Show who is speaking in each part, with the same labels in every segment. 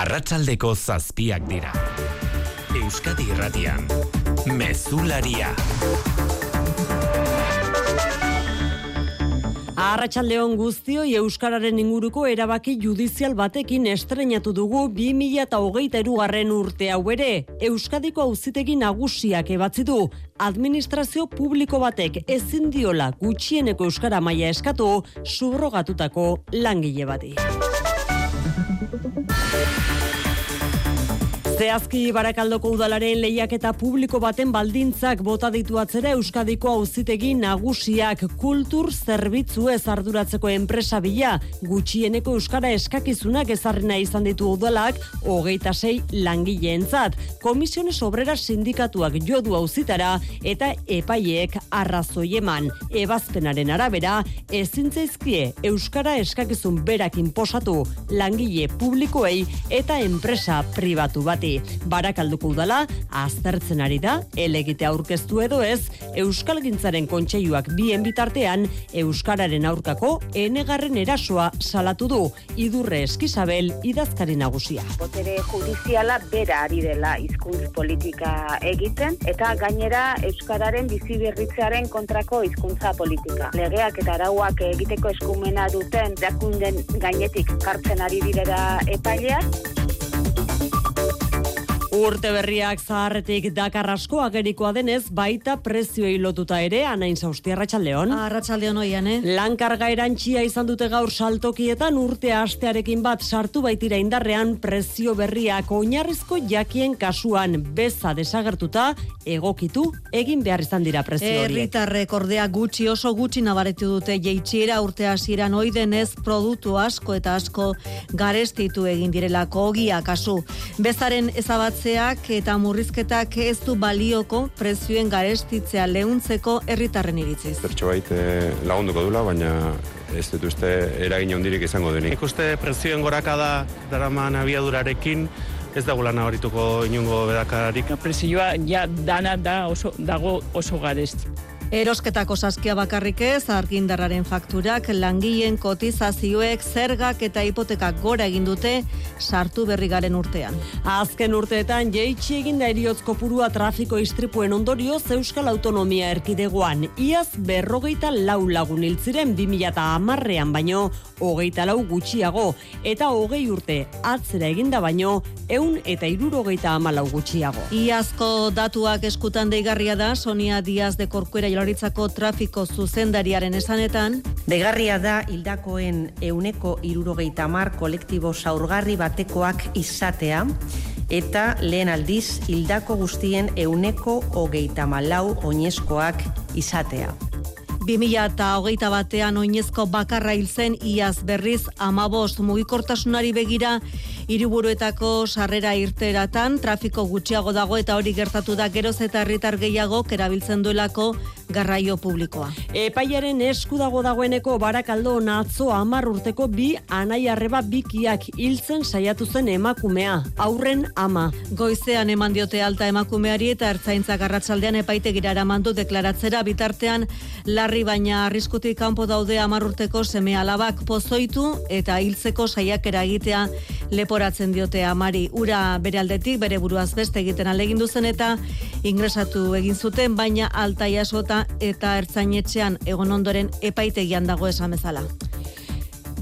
Speaker 1: Arratsaldeko zazpiak dira. Euskadi Irratian. Mezularia.
Speaker 2: Arratxaldeon guztioi Euskararen inguruko erabaki judizial batekin estrenatu dugu 2008 garren urte hau ere. Euskadiko auzitegi nagusiak ebatzi du. Administrazio publiko batek ezin diola gutxieneko Euskara maila eskatu subrogatutako langile bati. Zehazki barakaldoko udalaren lehiaketa publiko baten baldintzak bota ditu atzera Euskadiko auzitegi nagusiak kultur zerbitzu ez arduratzeko enpresa bila gutxieneko Euskara eskakizunak ezarrena izan ditu udalak hogeita sei langileentzat. Komisiones obrera sindikatuak jodu auzitara eta epaiek arrazoi eman. Ebazpenaren arabera, ezintzaizkie Euskara eskakizun berak inposatu langile publikoei eta enpresa pribatu bati. Barakalduko udala, aztertzen ari da, elegite aurkeztu edo ez, Euskalgintzaren kontseiluak bien bitartean, Euskararen aurkako enegarren erasoa salatu du, idurre eskizabel idazkari nagusia.
Speaker 3: Botere judiziala bera ari dela hizkuntz politika egiten, eta gainera Euskararen bizi berritzearen kontrako hizkuntza politika. Legeak eta arauak egiteko eskumena duten dakunden gainetik kartzen ari direra epaileak,
Speaker 2: Urte berriak zaharretik dakar asko agerikoa denez, baita prezioei lotuta ere, anain zauzti arratsaldeon.
Speaker 4: Arratsaldeon oian, eh?
Speaker 2: Lankarga erantxia izan dute gaur saltokietan urte astearekin bat sartu baitira indarrean prezio berriak oinarrizko jakien kasuan beza desagertuta egokitu egin behar izan dira prezio horiek.
Speaker 4: Herritarrek ordea gutxi oso gutxi nabaretu dute jeitsiera urte hasieran ohi denez produktu asko eta asko garestitu egin direlako ogia kasu. Bezaren ezabatzeak eta murrizketak ez du balioko prezioen garestitzea lehuntzeko herritarren iritziz.
Speaker 5: Pertsabait eh, lagunduko dula, baina ez dut uste eragin handirik izango denik.
Speaker 6: Ikuste prezioen gorakada daraman abiadurarekin ez dagoela nabarituko inungo bedakararik.
Speaker 7: Prezioa ja dana da oso, dago oso garesti.
Speaker 4: Erosketako saskia bakarrik ez, argindarraren fakturak, langileen kotizazioek, zergak eta hipotekak gora egin dute sartu berri garen urtean.
Speaker 2: Azken urteetan jeitsi egin da eriotz kopurua trafiko istripuen ondorioz Euskal Autonomia erkidegoan. Iaz berrogeita lau lagun hiltziren 2000 amarrean baino, hogeita lau gutxiago, eta hogei urte atzera eginda baino, eun eta irurogeita amalau gutxiago.
Speaker 4: Iazko datuak eskutan deigarria da, Sonia Diaz de Corcuera Jaurlaritzako trafiko zuzendariaren esanetan,
Speaker 8: Degarria da hildakoen euneko irurogeita mar kolektibo zaurgarri batekoak izatea, eta lehen aldiz hildako guztien euneko hogeita malau oinezkoak izatea.
Speaker 4: 2000 eta hogeita batean oinezko bakarra hil zen iaz berriz amabost mugikortasunari begira hiriburuetako sarrera irteratan trafiko gutxiago dago eta hori gertatu da geroz eta herritar gehiago erabiltzen duelako garraio publikoa.
Speaker 2: Epaiaren esku dago dagoeneko barakaldo natzo amar urteko bi anai arreba bikiak hiltzen saiatu zen emakumea, aurren ama.
Speaker 4: Goizean eman diote alta emakumeari eta ertzaintza garratsaldean epaitegira eramandu deklaratzera bitartean larri baina arriskutik kanpo daude amar urteko seme alabak pozoitu eta hiltzeko saiakera egitea leporatzen diote amari ura bere aldetik bere buruaz beste egiten alegindu zen eta ingresatu egin zuten baina alta jasota eta ertzainetxean egon ondoren epaitegian dago esan bezala.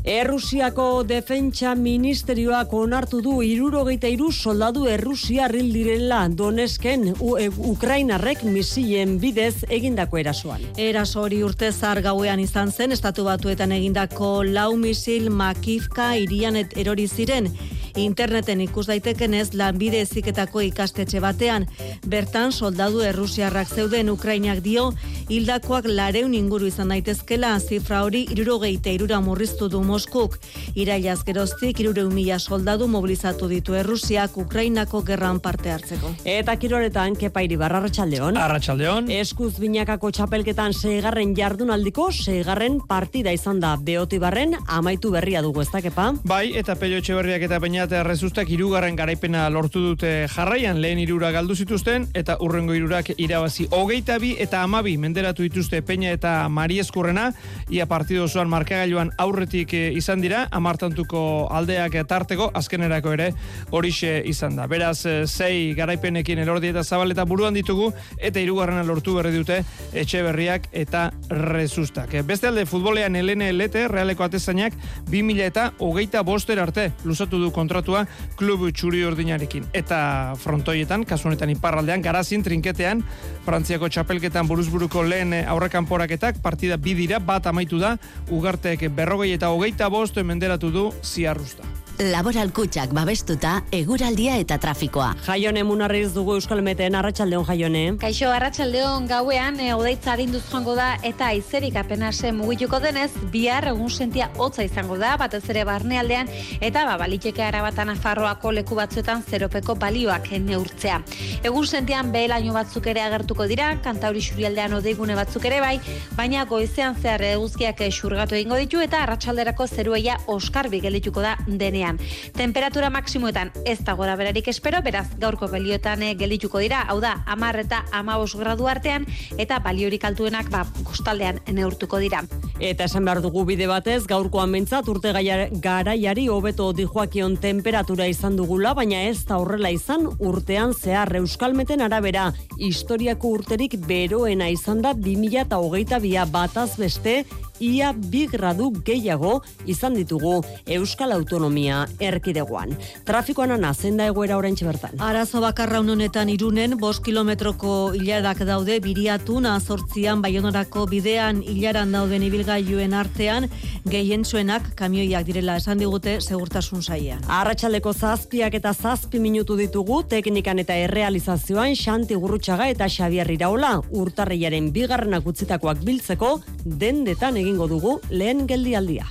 Speaker 2: Errusiako defentsa ministerioak onartu du irurogeita iru soldadu Errusia ril direla Donesken U e, Ukrainarrek misilen bidez egindako erasoan.
Speaker 4: Eraso hori urte zar gauean izan zen, estatu batuetan egindako lau misil makifka irian erori ziren. Interneten ikus daitekenez lanbide eziketako ikastetxe batean. Bertan soldadu errusiarrak zeuden Ukrainak dio, hildakoak lareun inguru izan daitezkela, zifra hori irurogeita irura murriztu du Moskuk. Irailaz geroztik irureun mila soldadu mobilizatu ditu Errusiak Ukrainako gerran parte hartzeko.
Speaker 2: Eta kiroretan, kepairi barra arratsaldeon.
Speaker 6: Arratxaldeon.
Speaker 2: Eskuz binakako txapelketan seigarren jardunaldiko seigarren partida izan da Beotibarren amaitu berria dugu ez da, kepa?
Speaker 6: Bai, eta Pello Etxeberriak eta Peña
Speaker 9: Beñat Errezustak irugarren garaipena lortu dute jarraian lehen irura galdu zituzten eta urrengo irurak irabazi. Hogeita bi eta amabi menderatu dituzte Peña eta Mari Eskurrena, ia partido osoan markagailuan aurretik eh, izan dira, amartantuko aldeak tarteko, azkenerako ere horixe izan da. Beraz, eh, sei garaipenekin elordi eta zabaleta buruan ditugu, eta irugarrena lortu berri dute etxe berriak eta rezustak. Beste alde, futbolean Elene Lete, realeko atezainak, 2000 eta hogeita boster arte lusatu du kontratua klubu txuri ordinarekin. Eta frontoietan, kasu honetan iparraldean, garazin trinketean, Frantziako txapelketan buruzburuko lehen aurrekanporaketak, partida bidira, bat amaitu da, ugartek berrogei eta hogeita bost menderatu du ziarrusta.
Speaker 10: Laboral kutsak babestuta, eguraldia eta trafikoa.
Speaker 2: Jaione munarriz dugu Euskal Meteen, Arratxaldeon Jaione.
Speaker 11: Kaixo, Arratxaldeon gauean, e, odeitza adinduz joango da, eta aizerik apenas mugituko denez, bihar egun sentia hotza izango da, batez ere barnealdean, eta ba, baliteke arabatan afarroako leku batzuetan zeropeko balioak neurtzea. Egun sentian behelaino batzuk ere agertuko dira, kantauri xurialdean odeigune batzuk ere bai, baina goizean zehar eguzkiak xurgatu egingo ditu, eta arratsalderako zerueia oskarbi gelituko da denean. Temperatura maksimoetan ez da gora berarik espero, beraz gaurko beliotan eh, gelituko dira, hau da, amar eta amabos gradu artean, eta baliorik altuenak ba, kostaldean neurtuko dira.
Speaker 2: Eta esan behar dugu bide batez, gaurkoan mentzat urte garaiari hobeto dijoakion temperatura izan dugula, baina ez da horrela izan urtean zehar euskalmeten arabera historiako urterik beroena izan da 2008 bia bataz beste ia bi gradu gehiago izan ditugu Euskal Autonomia erkidegoan. Trafikoan ana zenda egoera oraintxe bertan.
Speaker 4: Arazo bakarra honetan irunen, bost kilometroko hilarak daude, biriatun, azortzian, baionorako bidean hilaran dauden ibilgailuen artean, gehien zuenak kamioiak direla esan digute segurtasun saia.
Speaker 2: Arratxaleko zazpiak eta zazpi minutu ditugu, teknikan eta errealizazioan Xanti Gurrutxaga eta Xabier Iraola, urtarriaren bigarrenak utzitakoak biltzeko, dendetan egin egingo dugu lehen geldialdia.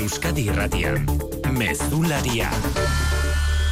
Speaker 5: Euskadi Irratian, Mezularia.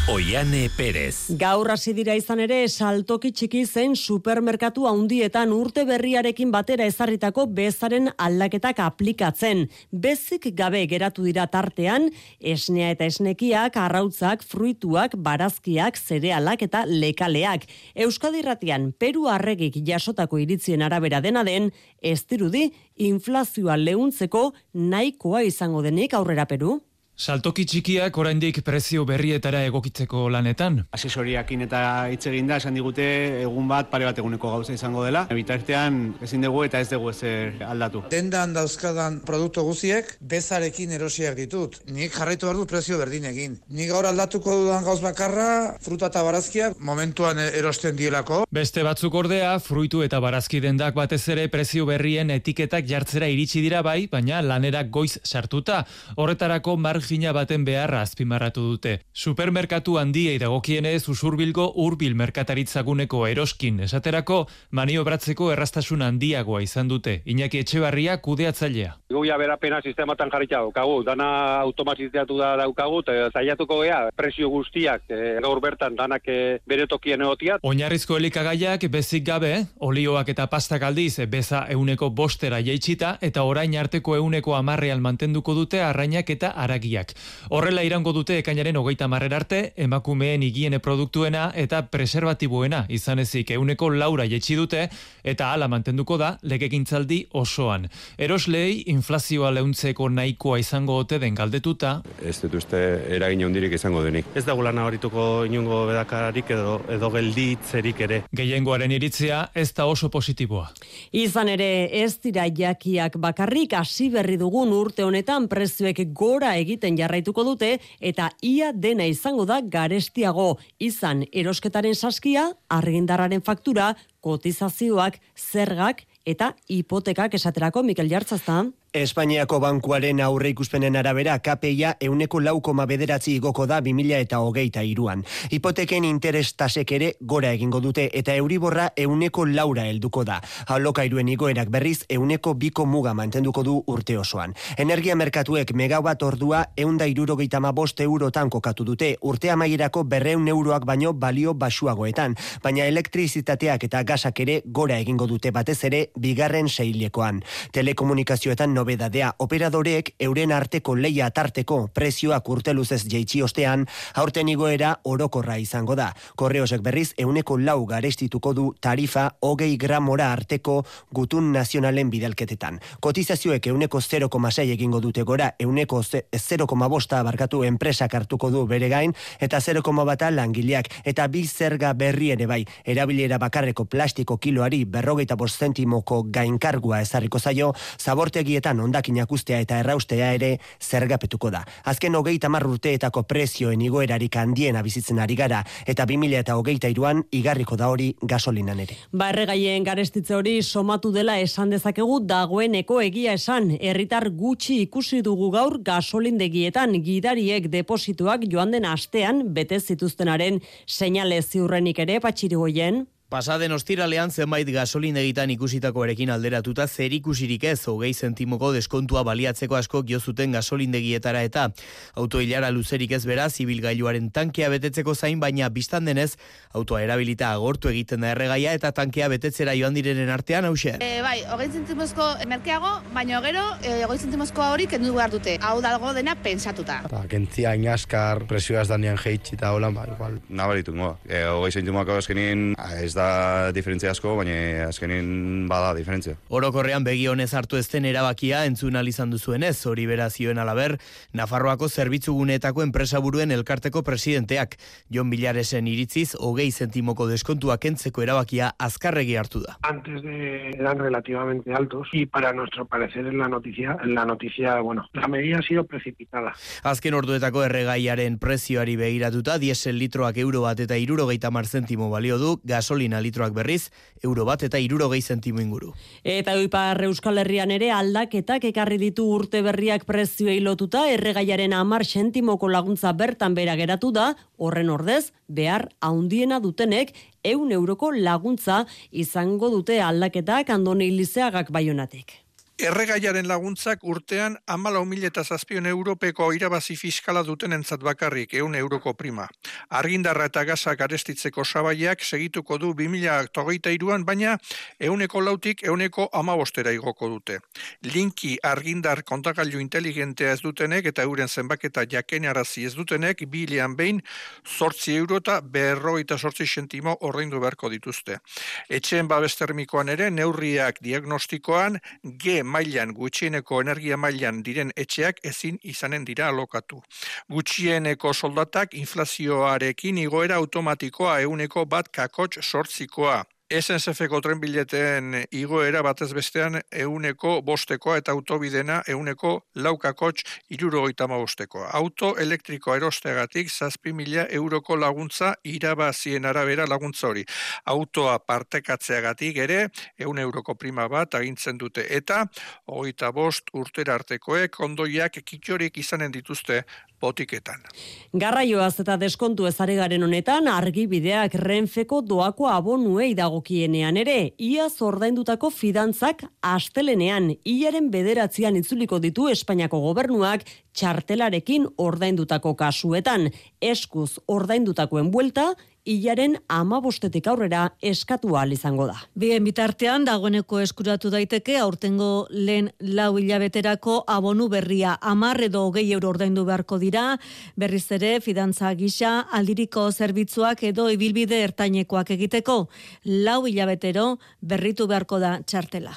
Speaker 5: Oiane Perez.
Speaker 2: Gaur hasi dira izan ere saltoki txiki zen supermerkatu handietan urte berriarekin batera ezarritako bezaren aldaketak aplikatzen. Bezik gabe geratu dira tartean, esnea eta esnekiak, arrautzak, fruituak, barazkiak, zerealak eta lekaleak. Euskadi Irratian Peru arregik jasotako iritzien arabera dena den, ez dirudi inflazioa leuntzeko nahikoa izango denik aurrera Peru.
Speaker 12: Saltoki txikiak oraindik prezio berrietara egokitzeko lanetan.
Speaker 13: Asesoriakin eta hitz egin da, esan digute egun bat pare bat eguneko gauza izango dela. Bitartean ezin dugu eta ez dugu ezer aldatu.
Speaker 14: Dendan dauzkadan produktu guziek bezarekin erosiak ditut. Nik jarraitu behar du prezio berdin egin. Nik gaur aldatuko dudan gauz bakarra, fruta eta barazkiak momentuan erosten dielako.
Speaker 12: Beste batzuk ordea, fruitu eta barazki dendak batez ere prezio berrien etiketak jartzera iritsi dira bai, baina lanerak goiz sartuta. Horretarako marg margina baten beharra azpimarratu dute. Supermerkatu handiei dagokienez usurbilgo urbil merkataritzaguneko eroskin esaterako maniobratzeko errastasun handiagoa izan dute. Iñaki Etxebarria kudeatzailea.
Speaker 15: Guia berapena sistematan jarritza daukagu, dana automatizatu da daukagu, eta zaiatuko gea, presio guztiak, e, gaur bertan danak e, bere tokien egotiat.
Speaker 12: Oinarrizko elikagaiak bezik gabe, olioak eta pastak aldiz beza euneko bostera jaitsita, eta orain arteko euneko amarrean mantenduko dute arrainak eta aragia Horrela irango dute ekainaren hogeita marrer arte, emakumeen higiene produktuena eta preservatiboena izan ezik euneko laura jetxi dute eta hala mantenduko da legegintzaldi osoan. Eroslei inflazioa leuntzeko nahikoa izango ote den galdetuta.
Speaker 16: Ez dut uste eragin hondirik izango denik.
Speaker 6: Ez da gula nabarituko inungo bedakarik edo, edo gelditzerik ere.
Speaker 12: Gehiengoaren iritzia ez da oso positiboa.
Speaker 2: Izan ere ez dira jakiak bakarrik hasi berri dugun urte honetan prezioek gora egiten jarraituko dute eta ia dena izango da garestiago izan erosketaren saskia, argindarraren faktura, kotizazioak, zergak eta hipotekak esaterako Mikel Jartzazta.
Speaker 17: Espainiako bankuaren aurre ikuspenen arabera KPIa euneko laukoma bederatzi igoko da 2000 eta hogeita iruan. Hipoteken interes tasek ere gora egingo dute eta euriborra euneko laura helduko da. Alokairuen igoerak berriz euneko biko muga mantenduko du urte osoan. Energia merkatuek megawatt ordua eunda irurogeita bost eurotan kokatu dute urte amaierako berreun euroak baino balio basuagoetan, baina elektrizitateak eta gasak ere gora egingo dute batez ere bigarren seilekoan. Telekomunikazioetan nobedadea operadoreek euren arteko leia tarteko prezioak urteluzez jeitsi ostean, aurten igoera orokorra izango da. Korreosek berriz euneko lau garestituko du tarifa hogei gramora arteko gutun nazionalen bidalketetan. Kotizazioek euneko 0,6 egingo dute gora, euneko 0,bosta barkatu enpresak hartuko du bere gain, eta 0,1 bata langileak, eta bi zerga berri ere bai, erabilera bakarreko plastiko kiloari berrogeita bost zentimoko gainkargua ezarriko zaio, zabortegietan ondakinak ustea eta erraustea ere zergapetuko da. Azken hogeita urteetako prezioen igoerarik handiena bizitzen ari gara, eta 2000 eta hogeita iruan igarriko da hori gasolinan ere.
Speaker 2: Ba, erregaien garestitze hori somatu dela esan dezakegu dagoeneko egia esan, herritar gutxi ikusi dugu gaur gasolindegietan gidariek deposituak joan den astean bete zituztenaren seinale ziurrenik ere patxirigoien.
Speaker 18: Pasaden ostiralean zenbait gasolin egitan ikusitako erekin alderatuta zer ikusirik ez hogei zentimoko deskontua baliatzeko asko giozuten gasolindegietara eta autoilara luzerik ez beraz ibilgailuaren tankea betetzeko zain baina biztan denez autoa erabilita agortu egiten da erregaia eta tankea betetzera joan direnen artean hause.
Speaker 19: E, bai, hogei zentimozko merkeago, baina gero e, hogei zentimozko hori kendu behar dute. Hau dalgo dena pensatuta.
Speaker 20: Ta, kentzia inaskar, presioaz danian jeitsi eta holan, ba, igual.
Speaker 5: Nabaritu, e, hogei zentimoko eskenin ez da diferentzia asko, baina azkenin bada diferentzia.
Speaker 18: Orokorrean begi honez hartu ezten erabakia entzun izan duzuenez, hori berazioen alaber, Nafarroako zerbitzu gunetako enpresaburuen elkarteko presidenteak, Jon Bilaresen iritziz, hogei zentimoko deskontuak entzeko erabakia azkarregi hartu da.
Speaker 21: Antes de eran relativamente altos y para nuestro parecer en la noticia, en la noticia, bueno, la medida ha sido precipitada.
Speaker 18: Azken orduetako erregaiaren prezioari begiratuta, diesel litroak euro bat eta irurogeita mar zentimo balio du, gasolina gasolina litroak berriz, euro bat eta iruro gehi zentimo inguru.
Speaker 2: Eta Ipar Euskal Herrian ere aldaketak ekarri ditu urte berriak prezioei lotuta, erregaiaren amar sentimoko laguntza bertan bera geratu da, horren ordez, behar haundiena dutenek, eun euroko laguntza izango dute aldaketak andone ilizeagak baionatek.
Speaker 22: Erregaiaren laguntzak urtean amalau mil eta zazpion europeko irabazi fiskala duten entzat bakarrik eun euroko prima. Argindarra eta gazak arestitzeko sabaiak segituko du 2008 iruan, baina euneko lautik euneko amabostera igoko dute. Linki argindar kontakailu inteligentea ez dutenek eta euren zenbaketa jakenarazi ez dutenek bilean behin sortzi euro eta berro eta sortzi sentimo orreindu beharko dituzte. Etxeen babestermikoan ere neurriak diagnostikoan G mailan gutxieneko energia mailan diren etxeak ezin izanen dira alokatu. Gutxieneko soldatak inflazioarekin igoera automatikoa euneko bat kakots sortzikoa. SNCF-ko trenbileten igoera batez bestean euneko bostekoa eta autobidena euneko laukakotx iruro bostekoa. Auto elektriko erostegatik zazpi mila euroko laguntza irabazien arabera laguntza hori. Autoa partekatzeagatik ere eun euroko prima bat agintzen dute eta hogeita bost urtera artekoek ondoiak kitxorik izanen dituzte botiketan.
Speaker 2: Garraioaz eta deskontu ezare garen honetan, argibideak renfeko doako abonuei dagokienean ere, ia zordaindutako fidantzak astelenean, iaren bederatzean itzuliko ditu Espainiako gobernuak txartelarekin ordaindutako kasuetan, eskuz ordaindutakoen buelta, hilaren amabostetik aurrera eskatu ahal izango da.
Speaker 23: Bien bitartean, dagoeneko eskuratu daiteke, aurtengo lehen lau hilabeterako abonu berria amarre edo hogei euro ordaindu beharko dira, berriz ere, fidantza gisa, aldiriko zerbitzuak edo ibilbide ertainekoak egiteko, lau hilabetero berritu beharko da txartela.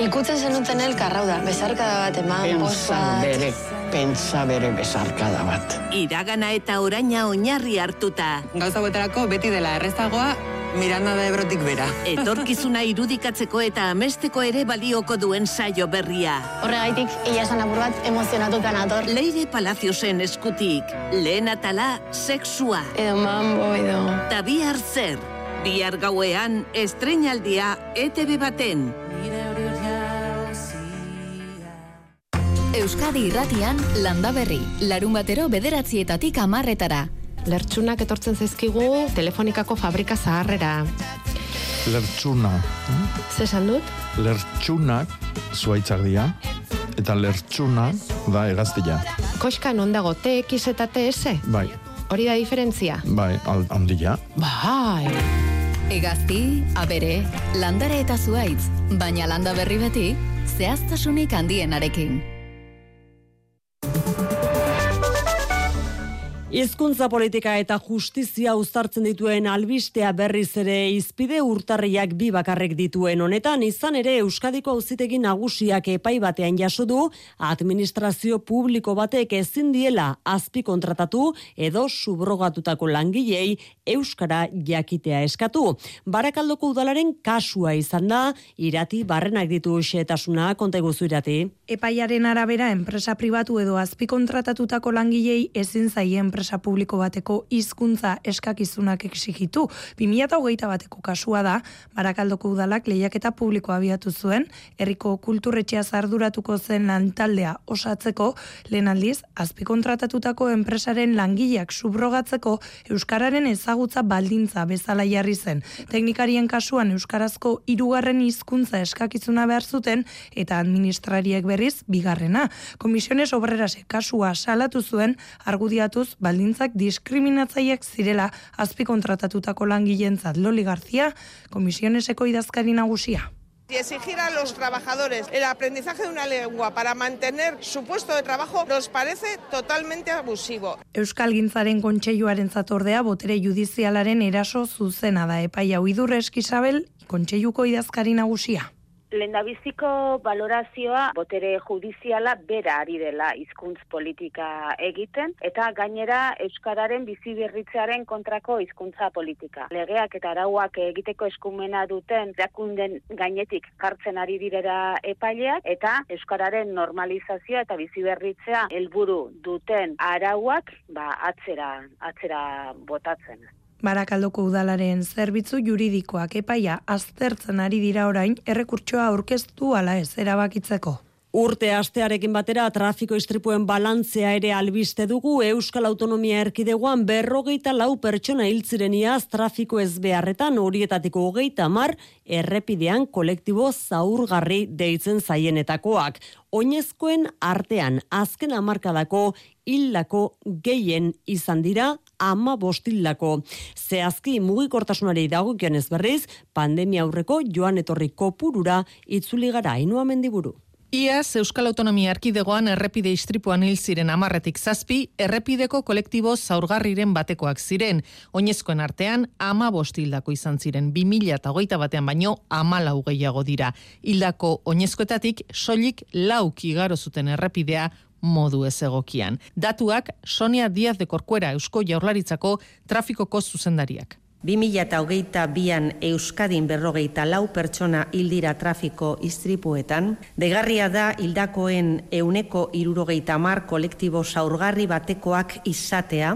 Speaker 24: Ikutzen zenuten elkarrau da, bezarkada bat eman,
Speaker 25: bat pentsa bere bezarkada bat.
Speaker 10: Iragana eta oraina oinarri hartuta.
Speaker 24: Gauza beterako beti dela errezagoa, Miranda da ebrotik bera.
Speaker 10: Etorkizuna irudikatzeko eta amesteko ere balioko duen saio berria.
Speaker 24: Horregaitik, ia esan apur bat emozionatuta nator.
Speaker 10: Leire Palaciosen eskutik. Lehen atala, sexua.
Speaker 24: Edo mambo, edo...
Speaker 10: Ta bihar zer. Bihar gauean, estrenaldia ETV baten.
Speaker 26: Euskadi irratian landa berri. Larun batero bederatzietatik amarretara.
Speaker 27: Lertxunak etortzen zaizkigu telefonikako fabrika zaharrera.
Speaker 28: Lertxuna.
Speaker 27: Ze esan dut?
Speaker 28: Lertxunak zuaitzak dira, eta lertxuna da egaztia.
Speaker 27: Koska non dago, TX eta TS?
Speaker 28: Bai,
Speaker 27: Hori da diferentzia?
Speaker 28: bai, handia.
Speaker 27: Bai.
Speaker 26: Egazti, abere, landare eta zuaitz. Baina landa berri beti, zehaztasunik handienarekin.
Speaker 2: Hizkuntza politika eta justizia uztartzen dituen albistea berriz ere izpide urtarriak bi bakarrek dituen honetan izan ere Euskadiko auzitegi nagusiak epai batean jaso du administrazio publiko batek ezin diela azpi kontratatu edo subrogatutako langilei euskara jakitea eskatu. Barakaldoko udalaren kasua izan da irati barrenak ditu xetasuna konta guzu irati.
Speaker 29: Epaiaren arabera enpresa pribatu edo azpikontratatutako langilei ezin zaie enpresa publiko bateko hizkuntza eskakizunak exigitu. 2008 bateko kasua da, Barakaldoko udalak lehiaketa publikoa abiatu zuen, herriko kulturretxea zarduratuko zen lantaldea osatzeko, lehen aldiz, azpikontratatutako enpresaren langileak subrogatzeko Euskararen ezagutza baldintza bezala jarri zen. Teknikarien kasuan Euskarazko hirugarren hizkuntza eskakizuna behar zuten eta administrariek berriz bigarrena. Komisiones obrerase kasua salatu zuen argudiatuz baldintzak diskriminatzaileak zirela azpikontratatutako langileentzat Loli García, komisioneseko idazkari nagusia.
Speaker 30: Y exigir a los trabajadores el aprendizaje de una lengua para mantener su puesto de trabajo nos parece totalmente abusivo.
Speaker 29: Euskal Gintzaren kontseiluaren zatordea botere judizialaren eraso zuzena da epaia uidurre eskizabel kontseiluko idazkari nagusia.
Speaker 3: Lendabiziko valorazioa botere judiziala bera ari dela hizkuntz politika egiten eta gainera euskararen bizi berritzearen kontrako hizkuntza politika. Legeak eta arauak egiteko eskumena duten erakunden gainetik kartzen ari direra epaileak eta euskararen normalizazioa eta bizi berritzea helburu duten arauak ba atzera atzera botatzen.
Speaker 29: Barakaldoko udalaren zerbitzu juridikoak epaia aztertzen ari dira orain errekurtsoa aurkeztu ala ez erabakitzeko.
Speaker 2: Urte astearekin batera trafiko istripuen balantzea ere albiste dugu Euskal Autonomia Erkidegoan berrogeita lau pertsona hiltziren iaz trafiko ez beharretan horietatik hogeita mar errepidean kolektibo zaurgarri deitzen zaienetakoak. Oinezkoen artean azken amarkadako hildako gehien izan dira ama bostildako. Zehazki mugikortasunari dagokionez berriz, pandemia aurreko joan etorri kopurura itzuli gara inua mendiburu.
Speaker 31: Iaz, Euskal Autonomia Erkidegoan errepide istripuan hil ziren amarretik zazpi, errepideko kolektibo zaurgarriren batekoak ziren. Oinezkoen artean, ama bostildako izan ziren, 2000 eta hogeita batean baino, ama lau gehiago dira. Hildako oinezkoetatik, soilik lauk igaro zuten errepidea modu ez egokian. Datuak, Sonia Diaz de Corcuera Eusko Jaurlaritzako trafikoko zuzendariak.
Speaker 8: 2008an Euskadin berrogeita lau pertsona hildira trafiko istripuetan, degarria da hildakoen euneko irurogeita mar kolektibo zaurgarri batekoak izatea,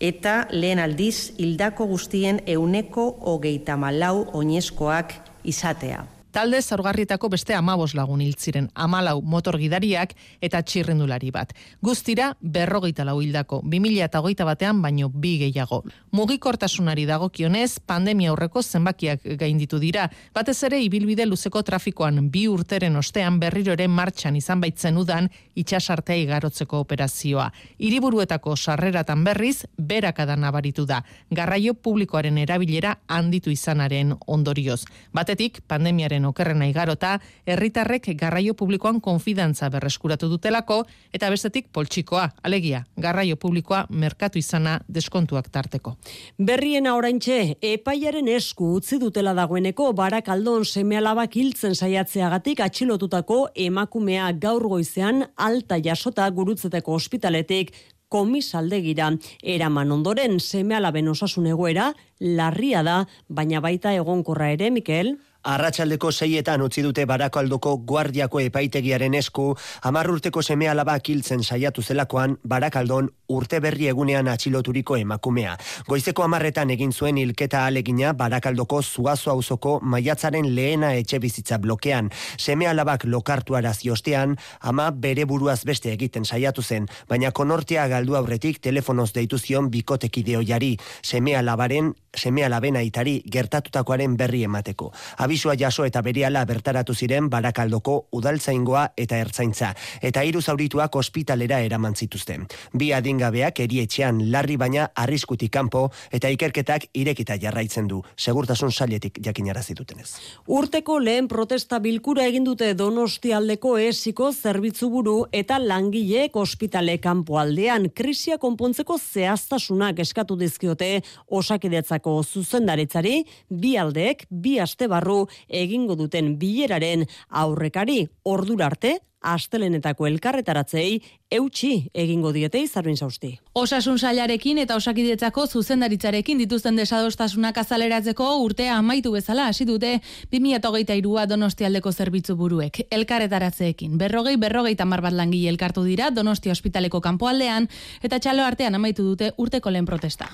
Speaker 8: eta lehen aldiz hildako guztien euneko hogeita malau oinezkoak izatea.
Speaker 31: Talde zaurgarrietako beste amabos lagun hiltziren, amalau motor gidariak eta txirrendulari bat. Guztira, berrogeita lau hildako, 2000 eta hogeita batean baino bi gehiago. Mugikortasunari dagokionez, pandemia aurreko zenbakiak gainditu dira. Batez ere, ibilbide luzeko trafikoan bi urteren ostean berriroren martxan izan baitzen udan itxasartea igarotzeko operazioa. Hiriburuetako sarreratan berriz, berakada nabaritu da. Garraio publikoaren erabilera handitu izanaren ondorioz. Batetik, pandemiaren okerrena igarota, herritarrek garraio publikoan konfidantza berreskuratu dutelako, eta bestetik poltsikoa, alegia, garraio publikoa merkatu izana deskontuak tarteko.
Speaker 2: Berriena oraintxe, epaiaren esku utzi dutela dagoeneko barakaldon semealabak hiltzen saiatzeagatik atxilotutako emakumea gaur goizean alta jasota gurutzeteko ospitaletik komisaldegira. Eraman ondoren semealaben osasun egoera larria da, baina baita egonkorra ere, Mikel?
Speaker 32: Arratxaldeko seietan utzi dute barakaldoko guardiako epaitegiaren esku, amarrurteko seme alaba kiltzen saiatu zelakoan barakaldon urte berri egunean atxiloturiko emakumea. Goizeko amarretan egin zuen hilketa alegina barakaldoko zuazo auzoko maiatzaren lehena etxe bizitza blokean. Seme alabak lokartu araziostean, ama bere buruaz beste egiten saiatu zen, baina konortea galdu aurretik telefonoz deitu zion bikotekideo jari, seme alabaren seme alaben aitari gertatutakoaren berri emateko. Abisua jaso eta beriala bertaratu ziren barakaldoko udaltzaingoa eta ertzaintza, eta hiru zaurituak ospitalera eraman zituzten. Bi adingabeak erietxean larri baina arriskutik kanpo eta ikerketak irekita jarraitzen du, segurtasun sailetik jakinara zitutenez.
Speaker 2: Urteko lehen protesta bilkura egin dute Donostialdeko esiko zerbitzu buru eta langileek ospitale kanpo aldean krisia konpontzeko zehaztasunak eskatu dizkiote osakidetzak Batzarrako zuzendaritzari bi aldeek bi aste barru egingo duten bileraren aurrekari ordura arte astelenetako elkarretaratzei eutxi egingo diete izarruin zausti.
Speaker 33: Osasun sailarekin eta osakidetzako zuzendaritzarekin dituzten desadostasunak azaleratzeko urtea amaitu bezala hasi dute 2023a Donostialdeko zerbitzu buruek. Elkarretaratzeekin berrogei berrogei tamar bat langile elkartu dira Donostia ospitaleko kanpoaldean eta txalo artean amaitu dute urteko lehen protesta.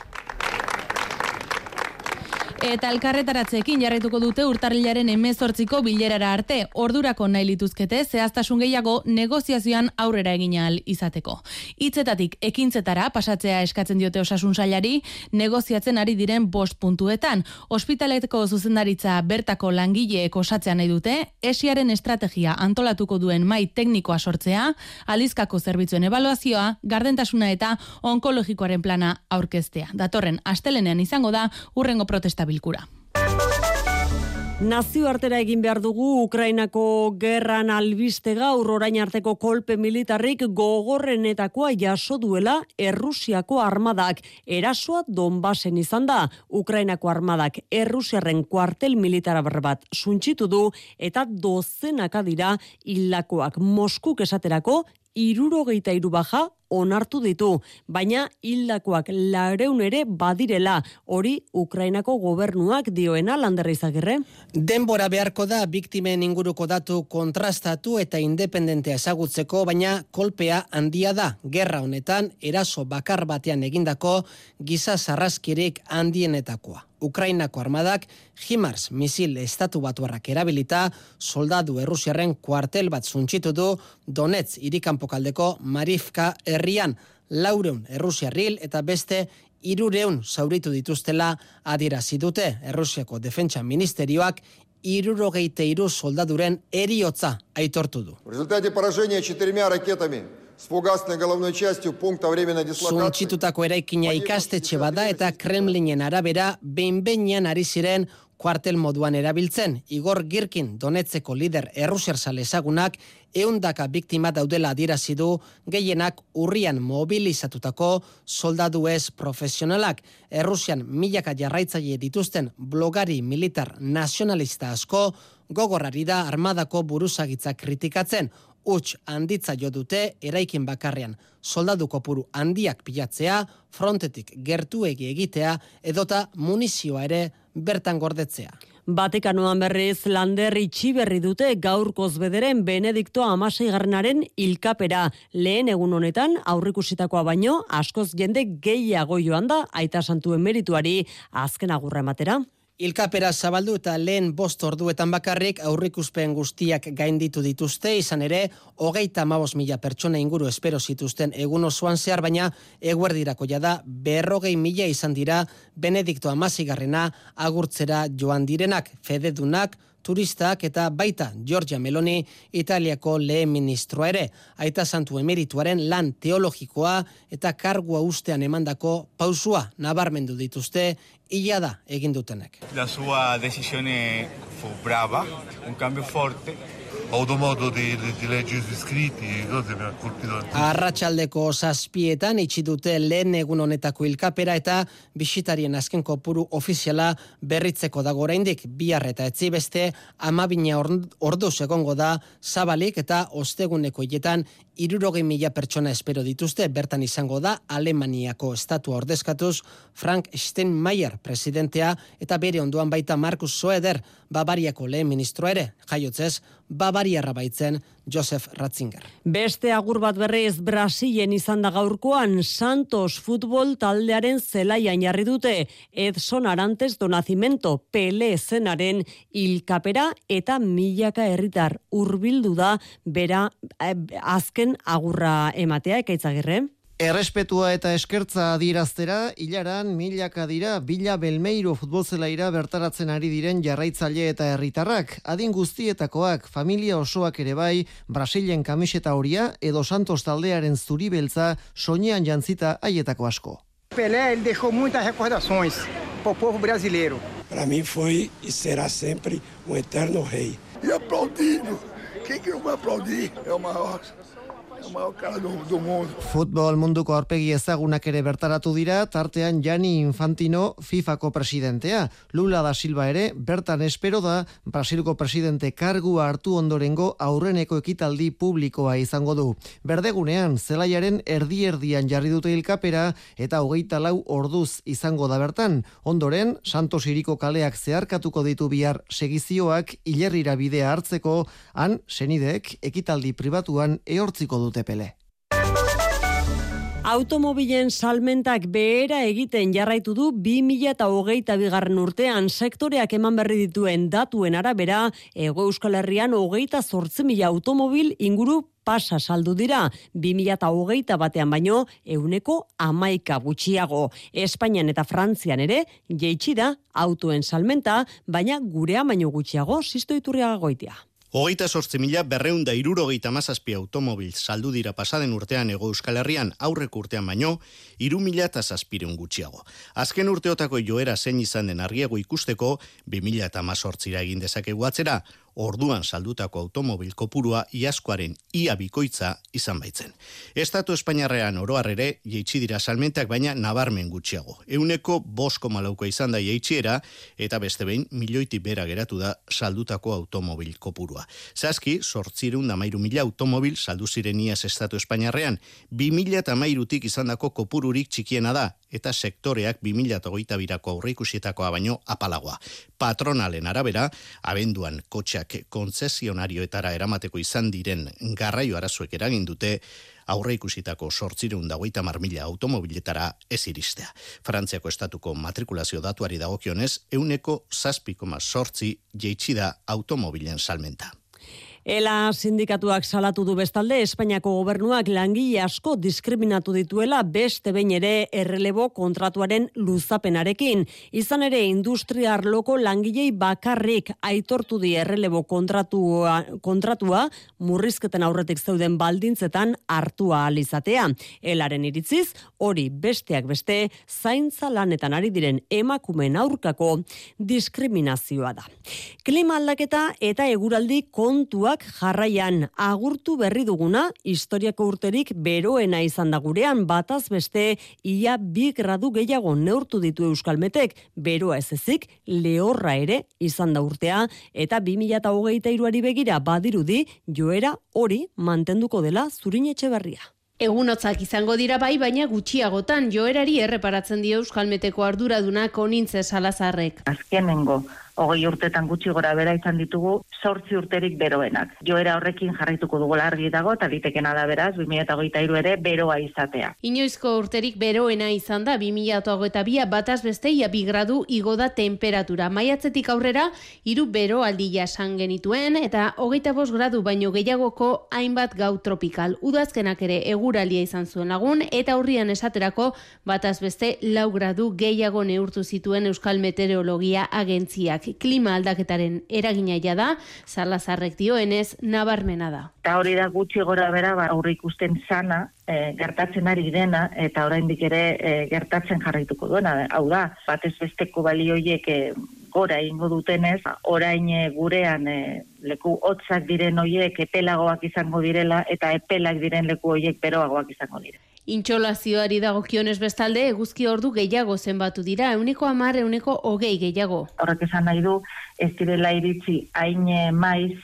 Speaker 33: Eta elkarretaratzeekin jarraituko dute urtarrilaren emezortziko bilerara arte, ordurako nahi lituzkete zehaztasun gehiago negoziazioan aurrera egin ahal izateko. Hitzetatik ekintzetara pasatzea eskatzen diote osasun sailari negoziatzen ari diren bost puntuetan. Ospitaleteko zuzendaritza bertako langileek osatzea nahi dute, esiaren estrategia antolatuko duen mai teknikoa sortzea, alizkako zerbitzuen evaluazioa, gardentasuna eta onkologikoaren plana aurkeztea. Datorren, astelenean izango da, urrengo protestabil bilkura.
Speaker 2: Nazio artera egin behar dugu Ukrainako gerran albiste gaur orain arteko kolpe militarrik gogorrenetakoa jaso duela Errusiako armadak erasoa Donbasen izan da. Ukrainako armadak Errusiarren kuartel militar bat suntsitu du eta dozenaka dira hilakoak Moskuk esaterako irurogeita irubaja onartu ditu, baina hildakoak lareun ere badirela, hori Ukrainako gobernuak dioena landerra izagirre.
Speaker 34: Denbora beharko da biktimen inguruko datu kontrastatu eta independentea ezagutzeko, baina kolpea handia da. Gerra honetan, eraso bakar batean egindako giza sarraskirik handienetakoa. Ukrainako armadak HIMARS misil estatu batuarrak erabilita soldadu errusiarren kuartel bat zuntxitu du Donetsk irikanpokaldeko Marifka herrian. Laureun errusiarril eta beste irureun zauritu dituztela adierazi dute Errusiako Defentsa Ministerioak irurogeite iru soldaduren eriotza aitortu du.
Speaker 35: Resultati поражения четырьмя ракетами Spugazten головной частью пункта временной дислокации.
Speaker 34: Suntsitutako eraikina ikastetxe bada eta Kremlinen arabera behin ari ziren kuartel moduan erabiltzen. Igor Girkin donetzeko lider errusiar ezagunak eundaka biktima daudela adirazi du gehienak urrian mobilizatutako soldadu ez profesionalak. Errusian milaka jarraitzaile dituzten blogari militar nazionalista asko gogorrari da armadako buruzagitza kritikatzen huts handitza jo dute eraikin bakarrean soldadu kopuru handiak pilatzea, frontetik gertuegi egitea edota munizioa ere bertan gordetzea.
Speaker 2: Batikanoan berriz lander itxi berri dute gaurkoz bederen Benedikto amasei garnaren ilkapera. Lehen egun honetan aurrikusitakoa baino askoz jende gehiago joan da aita santuen merituari azken agurra ematera.
Speaker 34: Ilkapera zabaldu eta lehen bost orduetan bakarrik aurrikuspen guztiak gainditu dituzte, izan ere, hogeita mabos mila pertsona inguru espero zituzten egun osoan zehar, baina eguerdirako jada berrogei mila izan dira Benedikto Amazigarrena agurtzera joan direnak, fededunak, turistak eta baita Giorgia Meloni Italiako lehen ministroa ere. Aita santu emerituaren lan teologikoa eta kargua ustean emandako pausua nabarmendu dituzte illa da egin dutenek.
Speaker 36: La sua decisione fu brava, un cambio forte, avuto modo di, di, di leggere i scritti, cose mi ha colpito.
Speaker 34: Arratxaldeko zazpietan itxi dute lehen egun honetako ilkapera eta bisitarien azken kopuru ofiziala berritzeko dago oraindik bihar eta etzi beste amabina ordu segongo da zabalik eta osteguneko hiletan irurogei mila pertsona espero dituzte, bertan izango da Alemaniako estatua ordezkatuz Frank Steinmeier presidentea eta bere onduan baita Markus Soeder, ba Bavariako lehen ministro ere, jaiotzez, Bavariarra baitzen Josef Ratzinger.
Speaker 2: Beste agur bat berriz Brasilen izan da gaurkoan Santos futbol taldearen zelaian jarri dute Edson Arantes do Nacimento Pele zenaren ilkapera eta milaka herritar hurbildu da bera eh, azken agurra ematea ekaitzagirre.
Speaker 37: Errespetua eta eskertza adieraztera, hilaran milaka dira Bila Belmeiro futbolzelaira bertaratzen ari diren jarraitzaile eta herritarrak, adin guztietakoak, familia osoak ere bai, Brasilen kamiseta horia edo Santos taldearen zuri beltza soinean jantzita haietako asko.
Speaker 38: Pelé, ele deixou muitas recordações para o povo brasileiro.
Speaker 39: Para mim foi e será sempre um eterno rei.
Speaker 40: E aplaudindo. Quem que não vai aplaudir? É o maior
Speaker 37: Futbol munduko aurpegi ezagunak ere bertaratu dira, tartean Jani Infantino FIFAko presidentea. Lula da Silva ere, bertan espero da, Brasilko presidente kargua hartu ondorengo aurreneko ekitaldi publikoa izango du. Berdegunean, zelaiaren erdi-erdian jarri dute hilkapera eta hogeita lau orduz izango da bertan. Ondoren, Santos Iriko kaleak zeharkatuko ditu bihar segizioak hilerrira bidea hartzeko, han, senidek, ekitaldi pribatuan eortziko dute pele.
Speaker 2: Automobilen salmentak behera egiten jarraitu du 2008 bigarren urtean sektoreak eman berri dituen datuen arabera, ego euskal herrian hogeita zortzi mila automobil inguru pasa saldu dira, 2008 batean baino, euneko amaika gutxiago. Espainian eta Frantzian ere, jeitsi da autoen salmenta, baina gurea baino gutxiago, sisto iturriaga goitia.
Speaker 41: Hogeita sortzi mila berreunda irurogeita mazazpi automobil saldu dira pasaden urtean ego euskal herrian aurrek urtean baino, iru mila eta zazpireun gutxiago. Azken urteotako joera zein izan den argiago ikusteko, bi mila eta mazortzira egin dezakegu atzera, orduan saldutako automobil kopurua iaskoaren ia bikoitza izan baitzen. Estatu Espainiarrean oroar ere jeitsi dira salmentak baina nabarmen gutxiago. Euneko bosko malauko izan da jeitxiera eta beste behin milioiti bera geratu da saldutako automobil kopurua. Zazki, sortzireun da mairu mila automobil saldu ziren iaz Estatu Espainiarrean, bi mila eta mairutik izan dako kopururik txikiena da, eta sektoreak 2008 birako aurreikusietakoa baino apalagoa. Patronalen arabera, abenduan kotxeak kontzesionarioetara eramateko izan diren garraio arazuek eragin dute, aurre ikusitako sortzireun dagoita marmila automobiletara ez iristea. Frantziako estatuko matrikulazio datuari dagokionez, euneko zazpikoma sortzi jeitsida automobilen salmenta.
Speaker 2: Ela sindikatuak salatu du bestalde Espainiako gobernuak langile asko diskriminatu dituela beste behin ere errelebo kontratuaren luzapenarekin. Izan ere industria arloko langilei bakarrik aitortu di errelebo kontratua, kontratua murrizketen aurretik zeuden baldintzetan hartua alizatea. Elaren iritziz, hori besteak beste zaintza lanetan ari diren emakumen aurkako diskriminazioa da. Klima aldaketa eta eguraldi kontuak jarraian agurtu berri duguna historiako urterik beroena izan da gurean bataz beste ia bi gradu gehiago neurtu ditu euskalmetek beroa ez ezik lehorra ere izan da urtea eta 2023ari begira badirudi joera hori mantenduko dela zurin etxe berria.
Speaker 42: Egunotzak izango dira bai, baina gutxiagotan joerari erreparatzen dio euskalmeteko arduradunak onintze salazarrek.
Speaker 43: Azkenengo hogei urtetan gutxi gora bera izan ditugu, sortzi urterik beroenak. Joera horrekin jarraituko dugu argi dago, eta ditekena da beraz, 2008 ere beroa izatea.
Speaker 42: Inoizko urterik beroena izan da, 2008 bia bataz besteia bi gradu igo da temperatura. Maiatzetik aurrera, hiru bero aldi jasan genituen, eta hogeita bost gradu baino gehiagoko hainbat gau tropikal. Udazkenak ere eguralia izan zuen lagun, eta aurrian esaterako bataz beste lau gradu gehiago neurtu zituen Euskal Meteorologia Agentziak klima aldaketaren eragina ja da, salazarrek dioenez, nabarmena da.
Speaker 43: Eta hori da gutxi gora bera, ba, aurre ikusten sana, e, gertatzen ari dena, eta oraindik ere e, gertatzen jarraituko duena. Hau da, batez besteko balioiek e, gora ingo dutenez, orain e, gurean e, leku hotzak diren hoiek epelagoak izango direla, eta epelak diren leku hoiek beroagoak izango direla.
Speaker 42: Intxolazioari dagokionez bestalde, eguzki ordu gehiago zenbatu dira, euniko amar, euniko hogei gehiago.
Speaker 43: Horrek esan nahi du, ez direla iritsi hain maiz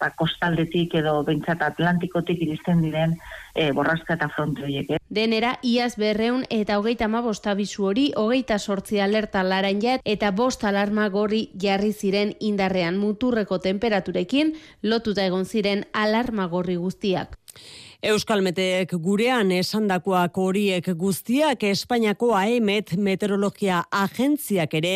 Speaker 43: ba, kostaldetik edo behintzat Atlantikotik iristen diren e, borrazka eta fronte horiek. Eh?
Speaker 42: Denera, iaz berreun eta hogeita ma bostabizu hori, hogeita sortzi alerta laren jet, eta bost alarma gorri jarri ziren indarrean muturreko temperaturekin, lotuta egon ziren alarma gorri guztiak.
Speaker 2: Euskalmetek gurean esandakoak horiek guztiak Espainiako AEMET meteorologia agentziak ere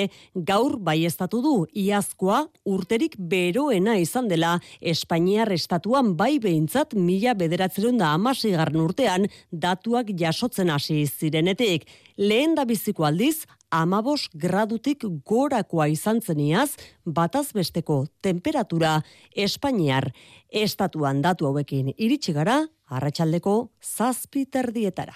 Speaker 2: gaur baiestatu du iazkoa urterik beroena izan dela Espainiar estatuan bai behintzat mila bederatzerun da amasigarren urtean datuak jasotzen hasi zirenetik. Lehen da biziko aldiz, amabos gradutik gorakoa izan zeniaz, bataz besteko temperatura Espainiar estatuan datu hauekin iritsi gara, arratsaldeko zazpi terdietara.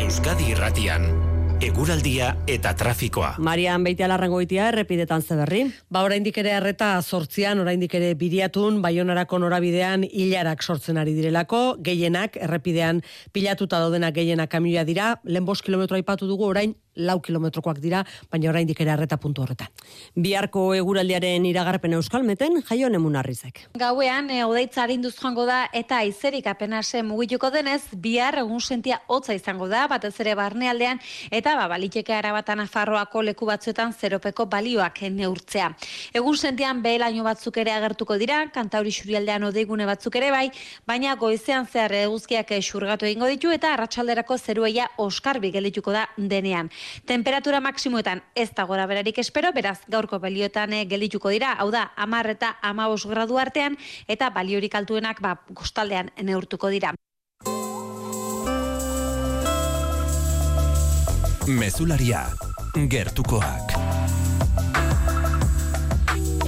Speaker 5: Euskadi irratian eguraldia eta trafikoa.
Speaker 2: Marian Beitia Larrangoitia errepidetan zeberri.
Speaker 44: Ba oraindik ere harreta sortzian, oraindik ere biriatun, baionarako norabidean hilarak sortzen ari direlako, gehienak errepidean pilatuta daudenak gehienak kamioa dira, lehen bost kilometro aipatu dugu orain lau kilometrokoak dira, baina oraindik ere harreta puntu horretan.
Speaker 2: Biharko eguraldiaren iragarpen euskalmeten, jaio nemun arrizek.
Speaker 11: Gauean, e, odeitza harinduz joango da, eta izerik apenase mugituko denez, bihar egun sentia hotza izango da, batez ere barnealdean, eta ba, baliteke arabatan afarroako leku batzuetan zeropeko balioak neurtzea. Egun sentian behelaino batzuk ere agertuko dira, kantauri xurialdean odeigune batzuk ere bai, baina goizean zehar eguzkiak xurgatu egingo ditu, eta arratsalderako zerueia oskarbi gelituko da denean. Temperatura maksimuetan ez da gora berarik espero, beraz gaurko balioetan eh, gelituko dira, hau da, amar eta amabos gradu artean, eta baliorik altuenak ba, kostaldean neurtuko dira.
Speaker 5: Mezularia, gertukoak.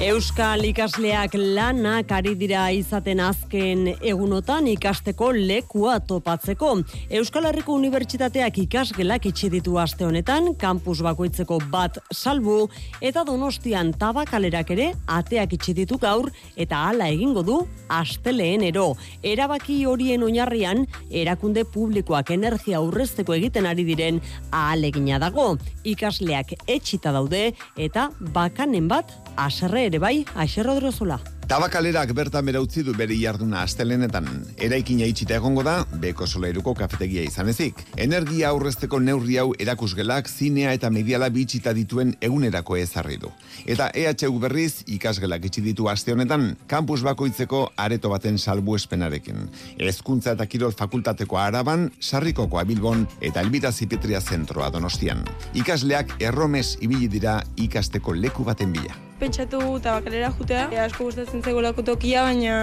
Speaker 2: Euskal ikasleak lanak ari dira izaten azken egunotan ikasteko lekua topatzeko. Euskal Herriko Unibertsitateak ikasgelak itxi ditu aste honetan, kampus bakoitzeko bat salbu, eta donostian tabakalerak ere ateak itxi ditu gaur, eta hala egingo du asteleen ero. Erabaki horien oinarrian, erakunde publikoak energia aurrezteko egiten ari diren ahalegina dago. Ikasleak etxita daude, eta bakanen bat aserre ere bai, Aixe Rodrozola.
Speaker 45: Tabakalerak bertan bera utzi du bere jarduna astelenetan. Eraikina itxita egongo da, beko solairuko kafetegia izan ezik. Energia aurrezteko neurri hau erakusgelak, zinea eta mediala bitxita dituen egunerako ezarri du. Eta EHU berriz, ikasgelak itxi ditu aste honetan, kampus bakoitzeko areto baten salbu espenarekin. Ezkuntza eta kirol fakultateko araban, sarrikoko abilbon eta elbita zipetria zentroa donostian. Ikasleak erromes ibili dira ikasteko leku baten bila
Speaker 46: pentsatu tabakalera jutea. E, asko gustatzen zegolako tokia, baina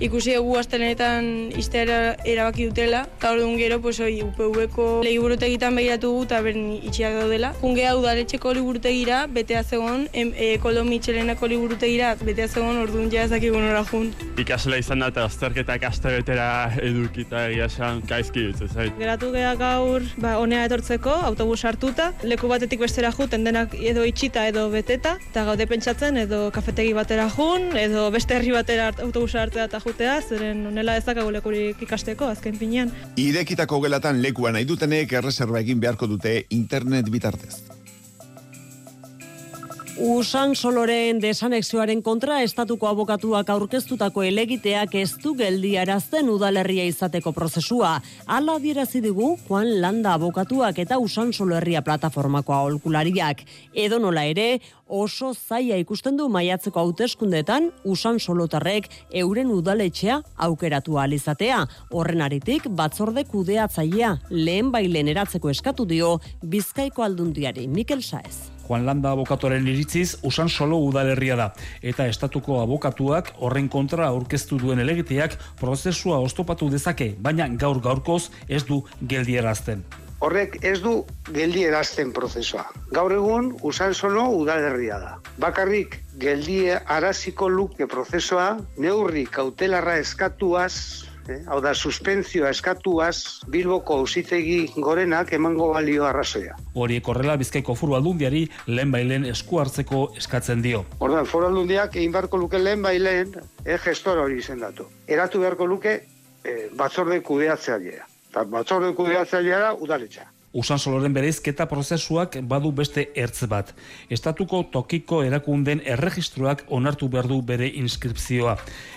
Speaker 46: ikusi egu astelenetan iztea erabaki dutela. Eta hor gero, pues, oi, UPV-ko lehiburutegitan behiratu gu, eta beren itxiak daudela. Jungea udaletxeko liburutegira, betea zegoen, em, e, kolo mitxelenako liburutegira, betea zegoen, orduan ja ezakik gunora jun.
Speaker 47: Ikasela izan da, eta azterketak aste betera edukita egia esan, gaizki dut, zait.
Speaker 46: Geratu geha gaur, ba, honea etortzeko, autobus hartuta, leku batetik bestera juten denak edo itxita edo beteta, eta gaude pentsatzen edo kafetegi batera jun, edo beste herri batera autobusa hartzea eta jutea, zeren nela ezakago lekurik ikasteko, azken pinean.
Speaker 45: Irekitako gelatan lekuan nahi dutenek erreserba egin beharko dute internet bitartez.
Speaker 2: Usan soloren desanexioaren kontra estatuko abokatuak aurkeztutako elegiteak ez du geldiarazten udalerria izateko prozesua. Ala dierazi digu Juan Landa abokatuak eta Usan solo herria plataformako aholkulariak. Edo nola ere, oso zaia ikusten du maiatzeko hauteskundetan Usan solotarrek euren udaletxea aukeratu alizatea. Horren aritik, batzorde kudeatzailea lehen bailen eratzeko eskatu dio Bizkaiko aldundiari Mikel Saez.
Speaker 48: Juan Landa abokatoren iritziz usan solo udalerria da eta estatuko abokatuak horren kontra aurkeztu duen elegiteak prozesua oztopatu dezake, baina gaur gaurkoz ez du geldierazten.
Speaker 49: Horrek ez du geldierazten prozesua. Gaur egun usan solo udalerria da. Bakarrik geldie araziko luke prozesua neurri kautelarra eskatuaz eh? hau da suspentzioa eskatuaz Bilboko auzitegi gorenak emango balio arrazoia.
Speaker 48: Hori korrela Bizkaiko Foru Aldundiari lehen bailen esku hartzeko eskatzen dio.
Speaker 49: Ordan Foru Aldundiak egin beharko luke lehen bailen e gestor hori izendatu. Eratu beharko luke
Speaker 50: e, batzorde kudeatzailea. Eta batzorde kudeatzailea da udaletxa.
Speaker 48: Usan soloren bereizketa prozesuak badu beste ertz bat. Estatuko tokiko erakunden erregistroak onartu behar du bere inskripzioa.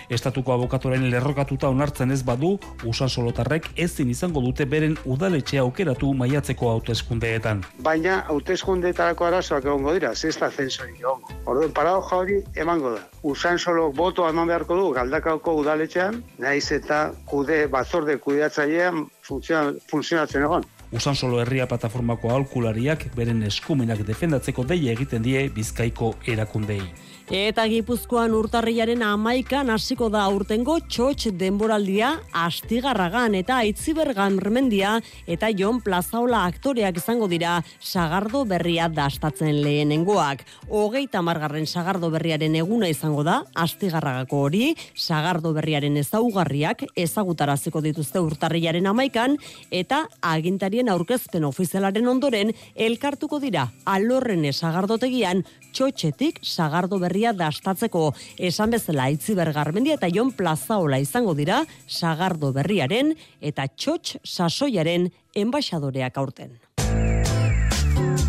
Speaker 48: Estatuko abokatoren lerrokatuta onartzen ez badu, usan solotarrek ezin izango dute beren udaletxea aukeratu maiatzeko hauteskundeetan.
Speaker 50: Baina hauteskundeetarako arazoak egongo dira, ez da zensori. Orduan, paradoja hori emango da. Usan solo boto eman beharko du galdakauko udaletxean, naiz eta kude, batzorde kudeatzailean funtzionatzen egon.
Speaker 48: Usan solo herria plataformako aholkulariak beren eskumenak defendatzeko deia egiten die bizkaiko erakundei.
Speaker 2: Eta Gipuzkoan urtarriaren amaikan hasiko da aurtengo txotx denboraldia astigarragan eta aitzibergan remendia eta Jon Plazaola aktoreak izango dira sagardo berria dastatzen lehenengoak. Hogeita margarren sagardo berriaren eguna izango da astigarragako hori, sagardo berriaren ezaugarriak ezagutaraziko dituzte urtarriaren amaikan eta agintarien aurkezpen ofizialaren ondoren elkartuko dira alorren sagardotegian txotxetik sagardo berria dastatzeko esan bezala itzi bergarmendia eta jon plazaola izango dira sagardo berriaren eta txotx sasoiaren enbaixadoreak aurten.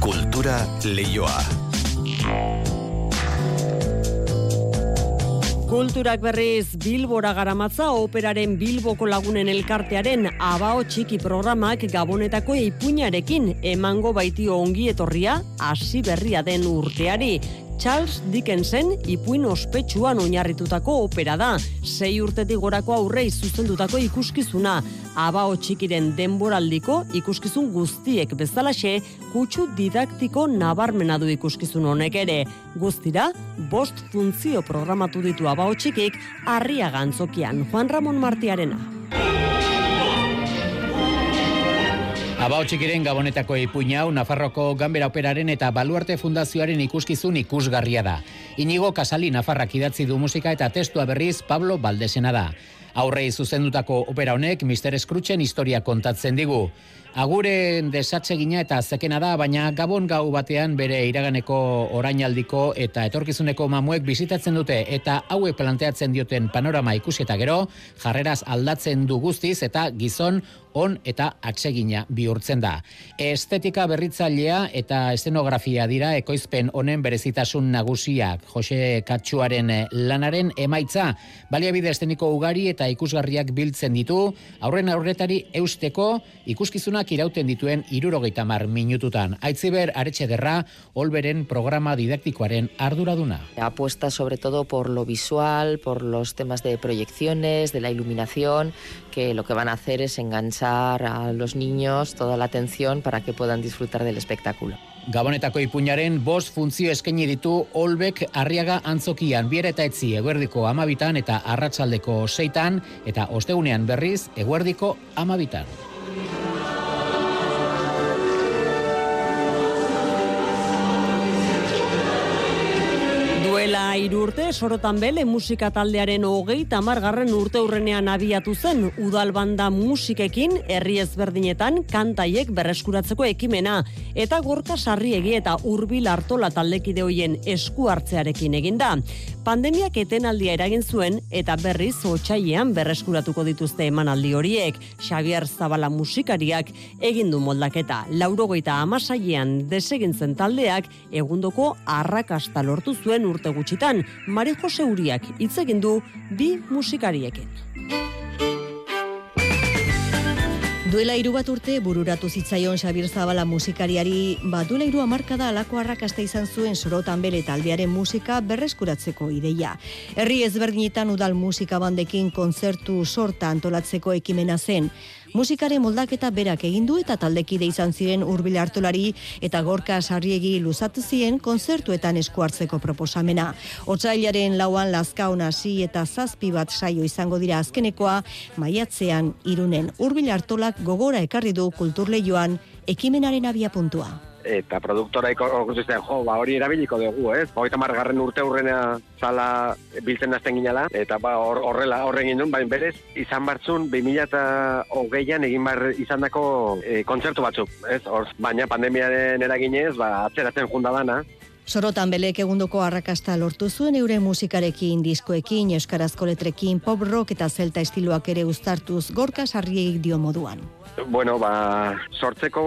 Speaker 51: Kultura leioa.
Speaker 2: Kulturak berriz Bilbora garamatza operaren Bilboko lagunen elkartearen abao txiki programak gabonetako ipuñarekin emango baitio ongi etorria hasi berria den urteari. Charles Dickensen ipuin ospetsuan oinarritutako opera da. Sei urtetik gorako aurrei zuzendutako ikuskizuna. Abao txikiren denboraldiko ikuskizun guztiek bezalaxe, kutsu didaktiko nabarmena du ikuskizun honek ere. Guztira, bost funtzio programatu ditu abao txikik, harria gantzokian, Juan Ramon Martiarena.
Speaker 52: Abao txikiren gabonetako ipuina hau Nafarroko Gambera Operaren eta Baluarte Fundazioaren ikuskizun ikusgarria da. Inigo Kasali Nafarrak idatzi du musika eta testua berriz Pablo Baldesena da. Aurrei zuzendutako opera honek Mr. Scroogen historia kontatzen digu. Aguren desatsegina eta zekena da, baina gabon gau batean bere iraganeko orainaldiko eta etorkizuneko mamuek bizitatzen dute eta hauek planteatzen dioten panorama ikusi eta gero, jarreraz aldatzen du guztiz eta gizon on eta atsegina bihurtzen da. Estetika berritzailea eta estenografia dira ekoizpen honen berezitasun nagusiak. Jose Katxuaren lanaren emaitza, baliabide esteniko ugari eta ikusgarriak biltzen ditu, aurren aurretari eusteko ikuskizunak irauten dituen irurogeita mar minututan. Aitziber Aretxederra, Olberen programa didaktikoaren arduraduna.
Speaker 53: Apuesta sobre todo por lo visual, por los temas de proyecciones, de la iluminación, que lo que van a hacer es enganchar a los niños toda la atención para que puedan disfrutar del espectáculo.
Speaker 52: Gabonetako ipuñaren bost funtzio eskaini ditu Olbek Arriaga Antzokian biera eta etzi eguerdiko amabitan eta arratsaldeko seitan eta ostegunean berriz eguerdiko amabitan.
Speaker 2: Duela irurte, sorotan bele musika taldearen hogei tamargarren urte urrenean abiatu zen udal banda musikekin herri ezberdinetan kantaiek berreskuratzeko ekimena eta gorka sarriegi eta hurbil hartola taldekide hoien esku hartzearekin eginda. Pandemiak etenaldia eragin zuen eta berriz otsailean berreskuratuko dituzte emanaldi horiek. Xavier Zabala musikariak egin du moldaketa. Laurogeita amasailean desegintzen taldeak egundoko arrakasta lortu zuen urte gutxitan. Mari Jose Uriak hitz egin du bi musikariekin.
Speaker 49: Duela hiru bat urte bururatu zitzaion Xabir Zabala musikariari, ba duela hiru hamarkada alako arrakasta izan zuen sorotan bere taldearen musika berreskuratzeko ideia. Herri ezberdinetan udal musika bandekin kontzertu sorta antolatzeko ekimena zen. Musikare moldaketa berak egin du eta taldekide izan ziren hurbil hartolari eta gorka sarriegi luzatu zien konzertuetan esku hartzeko proposamena. Otsailaren lauan lazkaon hasi eta zazpi bat saio izango dira azkenekoa maiatzean irunen hurbil hartolak gogora ekarri du kulturleioan ekimenaren abia puntua
Speaker 54: eta produktora ikusten jo, ba, hori erabiliko dugu, ez? Hogeita margarren urte hurrena zala biltzen azten ginala, eta ba, horrela horren gindun, baina berez, izan bartzun, 2008an egin bar izan dako e, kontzertu batzuk, ez? Hor, baina pandemiaren eraginez, ba, atzeratzen junda dana,
Speaker 49: Sorotan belek egundoko arrakasta lortu zuen eure musikarekin, diskoekin, euskarazko letrekin, pop rock eta zelta estiloak ere uztartuz gorka sarriek dio moduan.
Speaker 54: Bueno, ba, sortzeko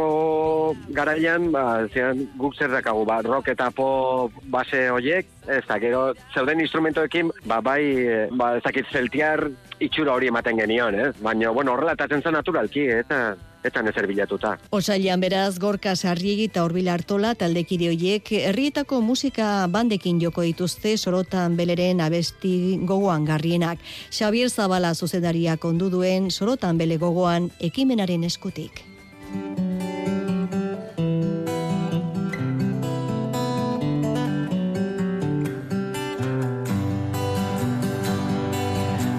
Speaker 54: garaian, ba, zian, guk zer dakagu, ba, rock eta pop base hoiek, ez da, gero, zeuden instrumentoekin, ba, bai, eh, ba, ez dakit zeltiar itxura hori ematen genion, ez? Baina, bueno, horrela eta zen naturalki, eta eta nezer bilatuta.
Speaker 49: Osailan beraz, gorka sarriegi eta horbil hartola taldekide hoiek herrietako musika bandekin joko dituzte sorotan beleren abesti gogoan garrienak. Xavier Zabala zuzendariak ondu duen sorotan bele gogoan ekimenaren eskutik.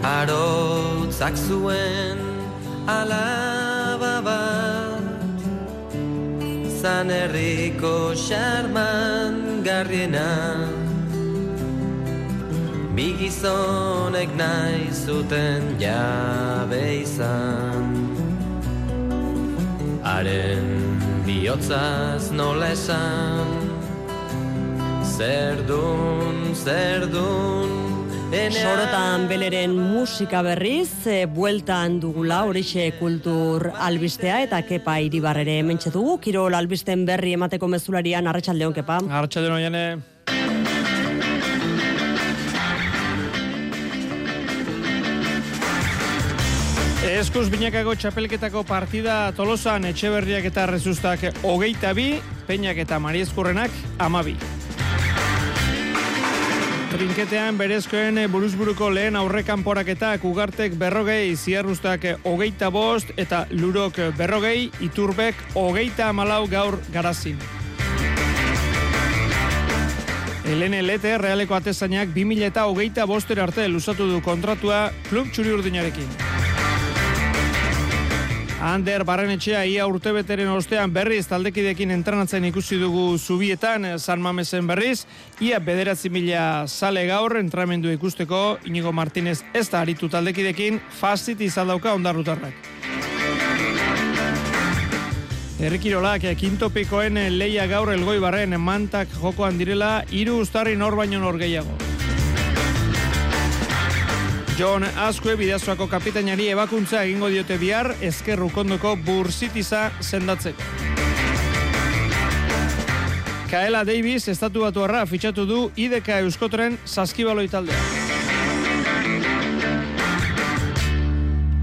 Speaker 55: Arotzak zuen alaba Zan herriko xarman garriena Bi gizonek nahi zuten jabe izan. Haren bihotzaz nola esan. Zer dun, zer dun
Speaker 2: Sorotan beleren musika berriz, e, bueltan dugula horixe kultur albistea eta kepa iribarrere mentxe dugu. Kirol albisten berri emateko mezularian, arratsaldeon kepa.
Speaker 9: Arratxaldeon jane. Eskuz binakako txapelketako partida tolosan etxeberriak eta rezustak hogeita bi, peinak eta mariezkurrenak amabi. Trinketean berezkoen buruzburuko lehen aurrekan poraketak ugartek berrogei, ziarrustak hogeita bost eta lurok berrogei, iturbek hogeita malau gaur garazin. Elene Lete, realeko atezainak 2000 eta hogeita bostera arte lusatu du kontratua klub txuri urdinarekin. Ander Barrenetxea ia urtebeteren ostean berriz taldekidekin entrenatzen ikusi dugu zubietan San Mamesen berriz. Ia bederatzi mila sale gaur entramendu ikusteko Inigo Martinez ez da aritu taldekidekin fastit izan dauka ondarrutarrak. Errikirolak kintopikoen leia gaur elgoi barren mantak jokoan direla hiru ustarri nor baino nor gehiago. John Azkue bidazoako kapitainari ebakuntza egingo diote bihar ezkerru kondoko bursitiza sendatzeko. Kaela Davis estatu batu fitxatu du IDK Euskotren saskibaloi taldea.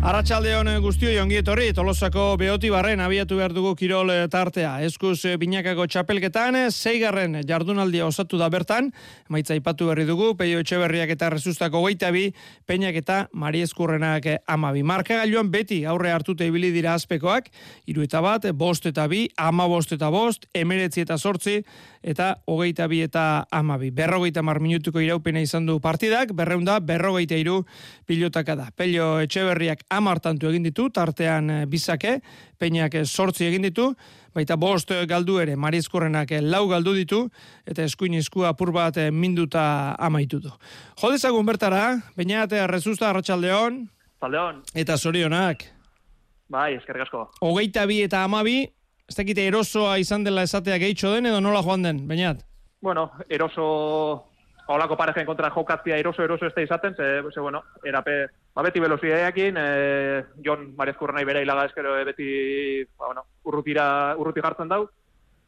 Speaker 9: Arratxalde hon guztio jongi etorri, tolosako behoti barren abiatu behar dugu kirol eh, tartea. Eskuz eh, binakako txapelketan, zeigarren jardunaldia osatu da bertan, maitza ipatu berri dugu, peio etxeberriak eta rezustako goita bi, peinak eta mariezkurrenak amabi. Marka gailuan beti aurre hartute ibili dira azpekoak, iru eta bat, bost eta bi, ama bost eta bost, emeretzi eta sortzi, eta hogeita bi eta amabi. Berrogeita mar minutuko iraupena izan du partidak, berreunda berrogeita iru pilotaka da. Pelio etxeberriak amartantu egin ditu, tartean eh, bizake, peinak sortzi egin ditu, baita bost galdu ere, marizkorrenak lau galdu ditu, eta eskuin izku apur bat minduta amaitu du. Jodezagun bertara, bainate rezusta arratsaldeon
Speaker 56: Zaldeon.
Speaker 9: Eta zorionak.
Speaker 56: Bai, eskerrik asko.
Speaker 9: Hogeita bi eta amabi, ez dakite erosoa izan dela esatea gehitxo den, edo nola joan den, bainat?
Speaker 56: Bueno, eroso holako parejen kontra jokatzia eroso eroso ez da izaten, ze, ze bueno, erape, ba, beti velozideakin, e, Jon Marezkurra nahi bere hilaga eskero e, beti, ba, bueno, urrutira, urruti jartzen dau,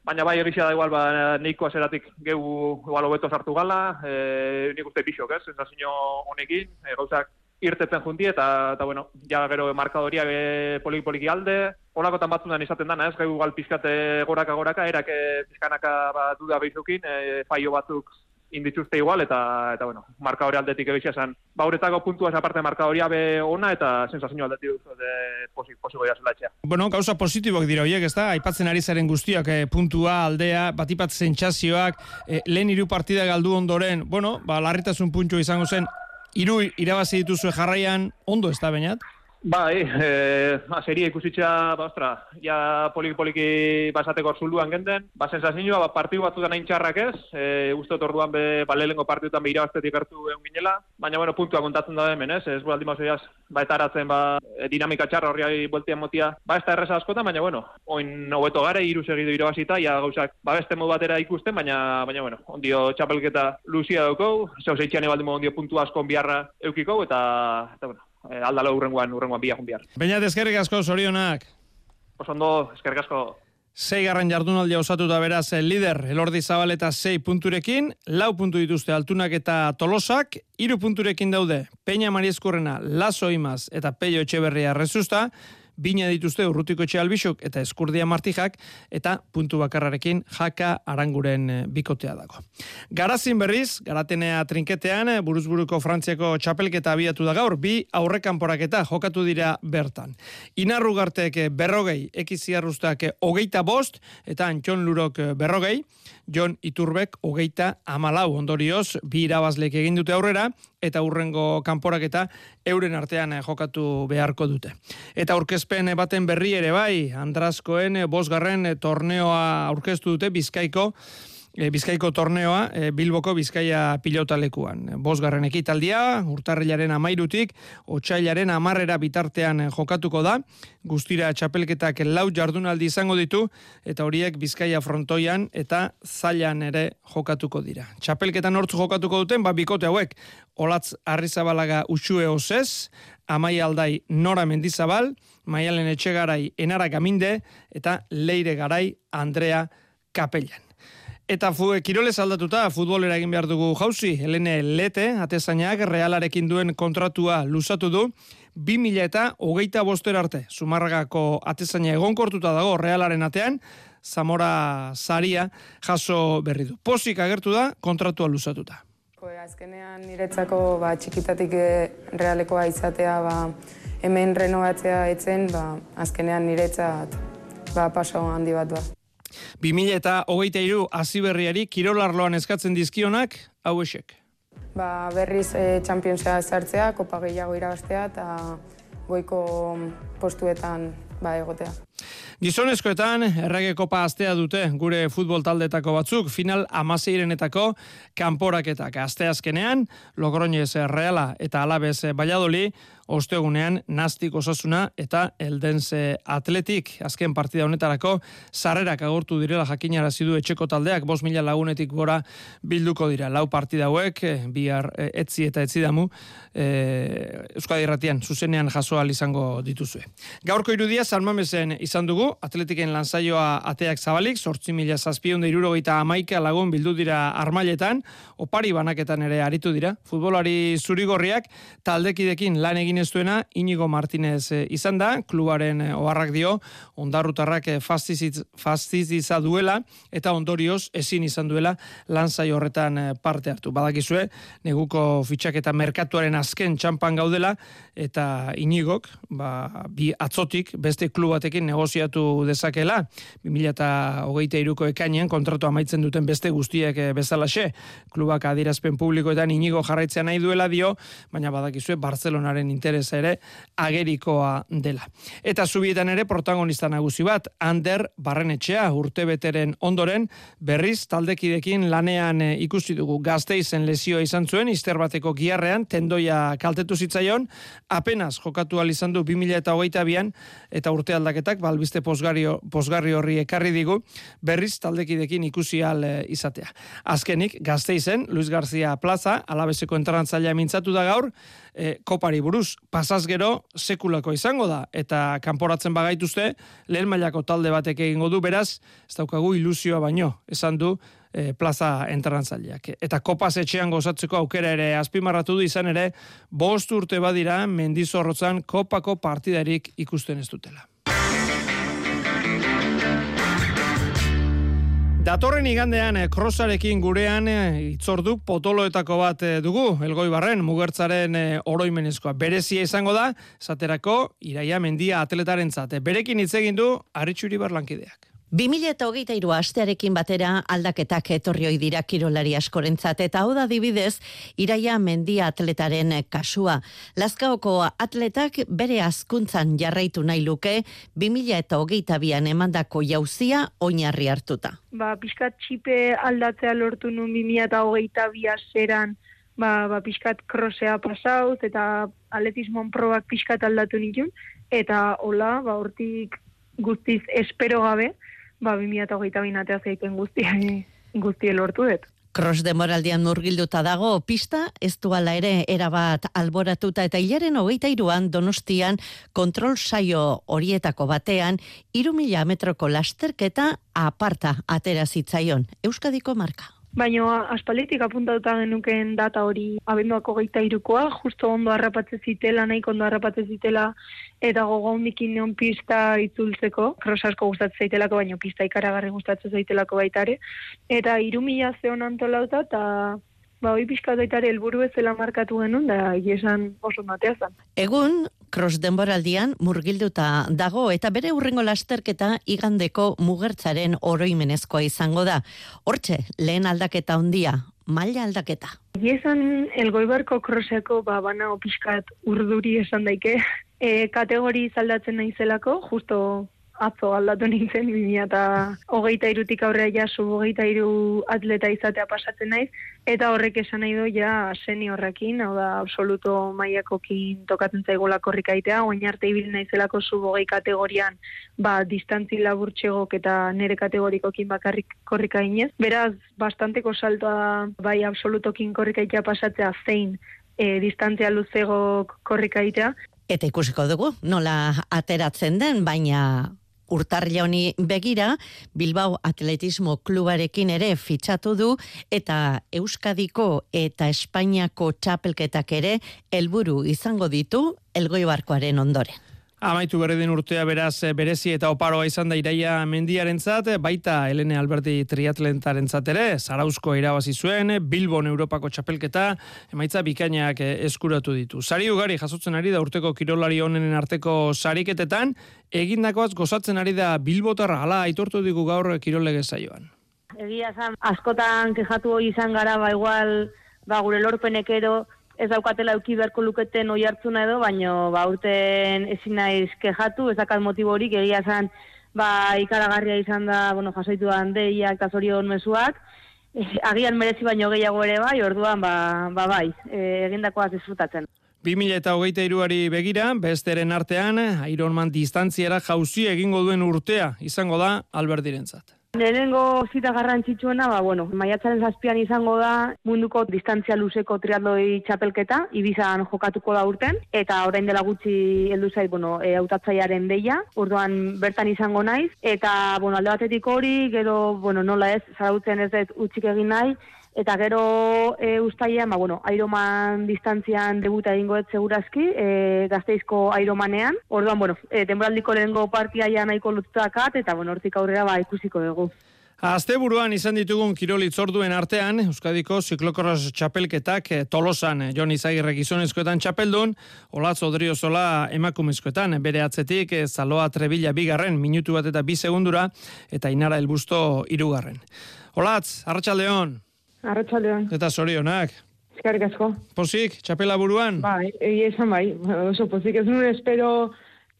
Speaker 56: baina bai egizia da igual, ba, neiko azeratik gehu igual hobeto sartu gala, e, nik uste pixok, ez, sensazio honekin, e, gauzak irtetzen junti, eta, eta bueno, ja gero markadoria be, poliki poliki alde, holakotan batzunan izaten dana, ez, gehu gal pizkate goraka goraka, erak pizkanaka ba, duda behizukin, e, faio batzuk indituzte igual, eta, eta bueno, marka hori aldetik egizia zen. Bauretako puntua esa parte marka hori abe ona, eta sensazio aldetik de posi, posi goia zela.
Speaker 9: Bueno, gauza positibok dira horiek, ez da? Aipatzen ari zaren guztiak, eh, puntua, aldea, batipat zentxazioak, eh, lehen hiru partida galdu ondoren, bueno, ba, larritasun puntu izango zen, hiru irabazi dituzue jarraian, ondo ez da, bainat?
Speaker 56: Bai, eh, ba, serie ikusitza, ba, ostra, ja poliki-poliki basateko zuluan genden, ba, sensazioa, ba, partiu batzutan hain txarrak ez, e, uste orduan be, ba, lehenko partiutan be irabaztetik hartu egun ginela, baina, bueno, puntua kontatzen da hemen, ez, ez bulaldi mauzoiaz, ba, eta ba, e, dinamika txarra horri bueltian motia, ba, ez da erreza askotan, baina, bueno, oin hobeto gare, iru segidu irabazita, ja, gauzak, ba, beste modu batera ikusten, baina, baina, bueno, ondio txapelketa luzia daukou, zeu zeitxean ebaldimo ondio puntua askon biharra eukiko, eta, eta, bueno, eh, aldalo urrengoan, urrengoan bia jun bihar.
Speaker 9: Baina eskerrik asko, zorionak.
Speaker 56: Osondo, eskerrik asko.
Speaker 9: Sei garran jardunaldia osatuta beraz el lider, elordi zabaleta sei punturekin, lau puntu dituzte altunak eta tolosak, iru punturekin daude, Peña Mariezkurrena, Lazo Imaz eta Peio Etxeberria rezusta, bina dituzte urrutiko etxe albixok eta eskurdia martijak, eta puntu bakarrarekin jaka aranguren eh, bikotea dago. Garazin berriz, garatenea trinketean, eh, buruzburuko frantziako txapelketa abiatu da gaur, bi aurrekan poraketa jokatu dira bertan. Inarru gartek eh, berrogei, ekiziarruztak hogeita bost, eta antxon lurok berrogei, Jon Iturbek hogeita amalau ondorioz, bi irabazlek egin dute aurrera, eta urrengo kanporaketa euren artean jokatu beharko dute. Eta aurkezpen baten berri ere bai, Andraskoen bosgarren torneoa aurkeztu dute Bizkaiko, e, Bizkaiko torneoa e, Bilboko Bizkaia pilotalekuan. Bosgarren ekitaldia, urtarrilaren amairutik, otxailaren amarrera bitartean jokatuko da, guztira txapelketak lau jardunaldi izango ditu, eta horiek Bizkaia frontoian eta zailan ere jokatuko dira. Txapelketan hortzu jokatuko duten, ba bikote hauek, olatz arrizabalaga utxue osez, amai aldai nora mendizabal, maialen etxegarai enara gaminde, eta leire garai Andrea Kapellan. Eta fu, kirolez aldatuta futbolera egin behar dugu jauzi, Helene Lete, atezainak realarekin duen kontratua luzatu du, 2000 eta hogeita boster arte, sumarragako atezaina egonkortuta dago realaren atean, Zamora Zaria jaso berri du. Pozik agertu da, kontratua luzatuta.
Speaker 57: azkenean niretzako ba, txikitatik eh, realekoa izatea ba, hemen renovatzea etzen, ba, azkenean niretzat ba, paso handi bat ba.
Speaker 9: 2000 eta hogeita iru aziberriari kirolarloan eskatzen dizkionak, hau esek.
Speaker 57: Ba, berriz e, Championsa sartzea, kopa gehiago irabaztea eta goiko postuetan ba, egotea.
Speaker 9: Gizonezkoetan, errege kopa astea dute gure futbol taldetako batzuk, final amaseirenetako kanporaketak. Asteazkenean, Logroñez Reala eta Alabez Valladoli, ostegunean nastik osasuna eta eldense atletik azken partida honetarako sarrerak agortu direla jakinara zidu etxeko taldeak. Bos mila lagunetik gora bilduko dira. Lau partida hauek eh, bihar eh, etzi eta etzi damu e, Euskadi Ratian zuzenean jasoa izango dituzue. Gaurko irudia salmamesen izan dugu. Atletiken lanzaioa ateak zabalik sortzi mila zazpion irurogeita amaika lagun bildu dira armailetan. Opari banaketan ere aritu dira. Futbolari zurigorriak taldekidekin lan egin ez duena Inigo Martinez eh, izan da, klubaren eh, oharrak dio, ondarrutarrak eh, fastiziza duela, eta ondorioz ezin izan duela lanzai horretan parte hartu. Badakizue, neguko fitxak eta merkatuaren azken txampan gaudela, eta Inigok, ba, bi atzotik, beste klubatekin negoziatu dezakela, 2008 iruko ekainen kontratu amaitzen duten beste guztiek bezalaxe, klubak adirazpen publikoetan Inigo jarraitzea nahi duela dio, baina badakizue Barcelonaren interesa ere agerikoa dela. Eta zubietan ere protagonista nagusi bat, Ander Barrenetxea urte beteren ondoren berriz taldekidekin lanean eh, ikusi dugu gazteizen lezioa izan zuen, izter bateko giarrean, tendoia kaltetu zitzaion, apenas jokatu izan du 2000 eta hogeita bian, eta urte aldaketak, balbiste posgario, posgarri horri ekarri digu, berriz taldekidekin ikusi al eh, izatea. Azkenik, gazteizen, Luis García Plaza, alabezeko entrantzailea mintzatu da gaur, e, kopari buruz pasaz gero sekulako izango da eta kanporatzen bagaituzte lehen mailako talde batek egingo du beraz ez daukagu ilusioa baino esan du e, plaza entrantzaileak. Eta kopaz etxean gozatzeko aukera ere azpimarratu du izan ere, bost urte badira mendizorrotzan kopako partidarik ikusten ez dutela. Datorren igandean krosarekin eh, gurean eh, itzordu potoloetako bat eh, dugu, elgoi barren, mugertzaren oroimenezkoa. Berezia izango da, zaterako iraia mendia atletaren zate. Berekin hitz egin du, arritxuri barlankideak.
Speaker 58: 2000 eta hogeita iru astearekin batera aldaketak etorrioi dira kirolari askorentzat eta hau da dibidez iraia mendia atletaren kasua. Lazkaoko atletak bere azkuntzan jarraitu nahi luke 2000 eta hogeita bian emandako jauzia oinarri hartuta.
Speaker 59: Ba, pixkat txipe aldatzea lortu nun 2000 eta hogeita zeran ba, ba pixkat krosea pasaut eta atletismoan probak pixkat aldatu nitun, eta hola, ba, hortik guztiz espero gabe, ba, 2008 binatea zeiten guztia, guztie lortu dut.
Speaker 58: Cross de moraldian murgilduta dago, pista ez duala ere erabat alboratuta eta hilaren hogeita iruan donostian kontrol saio horietako batean, irumila metroko lasterketa aparta atera zitzaion. Euskadiko marka.
Speaker 59: Baina aspaletik apuntatuta genuken data hori abenduako geita irukoa, justo ondo harrapatze zitela, nahiko ondo harrapatze zitela, eta gogo hondikin neon pista itzultzeko, cross asko gustatzen zaitelako, baina pista ikaragarri gustatzen zaitelako baitare, eta irumila zeon antolauta, eta ba, hoi pixka daitare helburu ezela markatu genuen, da esan oso matea zan.
Speaker 58: Egun, cross denboraldian murgilduta dago eta bere urrengo lasterketa igandeko mugertzaren oroimenezkoa izango da. Hortxe, lehen aldaketa ondia, maila aldaketa.
Speaker 59: Esan elgoibarko crosseko ba, bana opiskat urduri esan daike, e, kategori zaldatzen naizelako, justo atzo aldatu nintzen, bimia eta hogeita irutik aurrea ja hogeita iru atleta izatea pasatzen naiz, eta horrek esan nahi du ja seniorrekin, hau da absoluto maiakokin tokatzen zaigola korrikaitea, oin arte ibil naizelako sub hogei kategorian, ba, distantzi laburtxegok eta nere kategorikokin bakarrik korrikainez. Beraz, bastanteko saltoa bai absolutokin korrikaitea pasatzea zein e, distantzia luzegok korrikaitea,
Speaker 58: Eta ikusiko dugu, nola ateratzen den, baina urtarri honi begira, Bilbao Atletismo Klubarekin ere fitxatu du eta Euskadiko eta Espainiako txapelketak ere helburu izango ditu elgoibarkoaren ondoren.
Speaker 9: Amaitu berri den urtea beraz eh, berezi eta oparoa izan da iraia mendiaren zat, baita Elene Alberti triatlentaren ere, Zarauzko irabazi zuen, Bilbon Europako txapelketa, emaitza bikainak eh, eskuratu ditu. Sari ugari jasotzen ari da urteko kirolari honenen arteko sariketetan, egindakoaz gozatzen ari da Bilbotarra, hala aitortu digu gaur kirolege zaioan.
Speaker 60: Egia zan, askotan kejatu izan gara, ba igual, ba gure lorpenekero, ez daukatela euki beharko luketen oi hartzuna edo, baino ba urten ezin naiz kejatu, ez dakat motiborik egia zan ba ikaragarria izan da, bueno, jasaitu da handeiak eta zorion mezuak, eh, agian merezi baino gehiago ere bai, orduan ba, ba bai, e, egindakoaz disfrutatzen.
Speaker 9: 2000 eta hogeita iruari begira, besteren artean, Ironman distantziera jauzi egingo duen urtea, izango da, alberdirentzat.
Speaker 60: Lehenengo zita garrantzitsuena, ba, bueno, maiatzaren zazpian izango da munduko distantzia luzeko triatloi txapelketa, ibizan jokatuko da urten, eta orain dela gutxi heldu zait, bueno, e, autatzaiaren deia, orduan bertan izango naiz, eta, bueno, alde batetik hori, gero, bueno, nola ez, zarautzen ez ez utxik egin nahi, Eta gero e, ustaian, ba, bueno, Ironman distantzian debuta egingo ez segurazki, e, gazteizko Ironmanean. Orduan, bueno, e, denboraldiko lehengo partia ja nahiko lututakat, eta bueno, hortik aurrera ba, ikusiko dugu.
Speaker 9: Azte buruan izan ditugun kirolitz orduen artean, Euskadiko ziklokorros txapelketak e, tolosan e, Jon Izagirre gizonezkoetan txapeldun, Olatz Odriozola emakumezkoetan, bere atzetik e, Zaloa Trebila bigarren, minutu bat eta bi segundura, eta Inara Elbusto irugarren. Olatz, Arratxaldeon!
Speaker 59: Arratxaldean.
Speaker 9: Eta zorionak.
Speaker 59: Eskarrik asko.
Speaker 9: Pozik, txapela buruan?
Speaker 59: Bai, egi esan bai. Oso pozik, ez nuen espero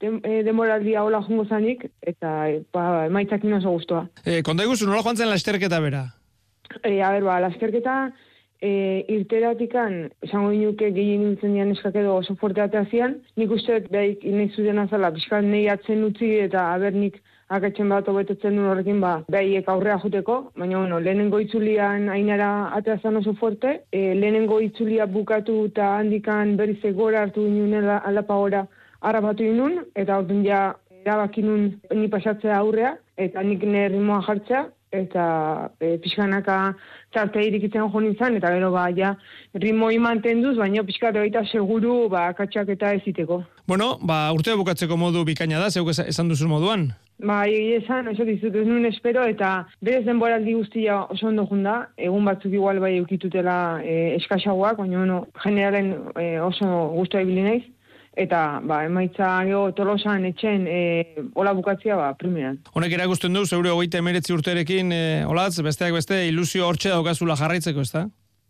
Speaker 59: eh, demoraldia hola jungo zanik, eta e, ba, emaitzak oso guztua.
Speaker 9: E, konta iguzu, nola joan zen lasterketa bera?
Speaker 59: E, a ber, ba, lasterketa e, irteratikan, esango inuke gehien nintzen dian eskak edo oso fuerte ateazian, nik uste, behik, nahi zuden azala, bizkal nahi atzen utzi eta aber nik akatzen bat obetetzen duen horrekin, ba, behiek aurrea juteko, baina, bueno, lehenengo itzulian ainara ateazan oso fuerte, e, lehenengo itzulia bukatu eta handikan berriz egora hartu ginen aldapa gora harrapatu ginen, eta orduan ja erabakinun ni pasatzea aurrea, eta nik nire ritmoa jartzea, eta e, pixkanaka txarte irikitzen jo nintzen, eta gero ba, ja, ritmoi mantenduz, baina pixkatu baita seguru ba, katxak eta eziteko.
Speaker 9: Bueno, ba, urte bukatzeko modu bikaina da, zeuk esan duzun moduan?
Speaker 59: Ba, esan, oso dizut, ez nuen espero, eta berez denboraldi guztia oso ondo junda, egun batzuk igual bai eukitutela e, eskaxagoak, baina bueno, generalen e, oso guztua ibili naiz.
Speaker 60: Eta ba, emaitza geho tolosan etxen e, ola bukatzia ba, primeran.
Speaker 9: Honek erakusten du, zeure hogeita emeretzi urterekin, e, olatz, besteak beste, ilusio hortxe daukazula jarraitzeko, ez da?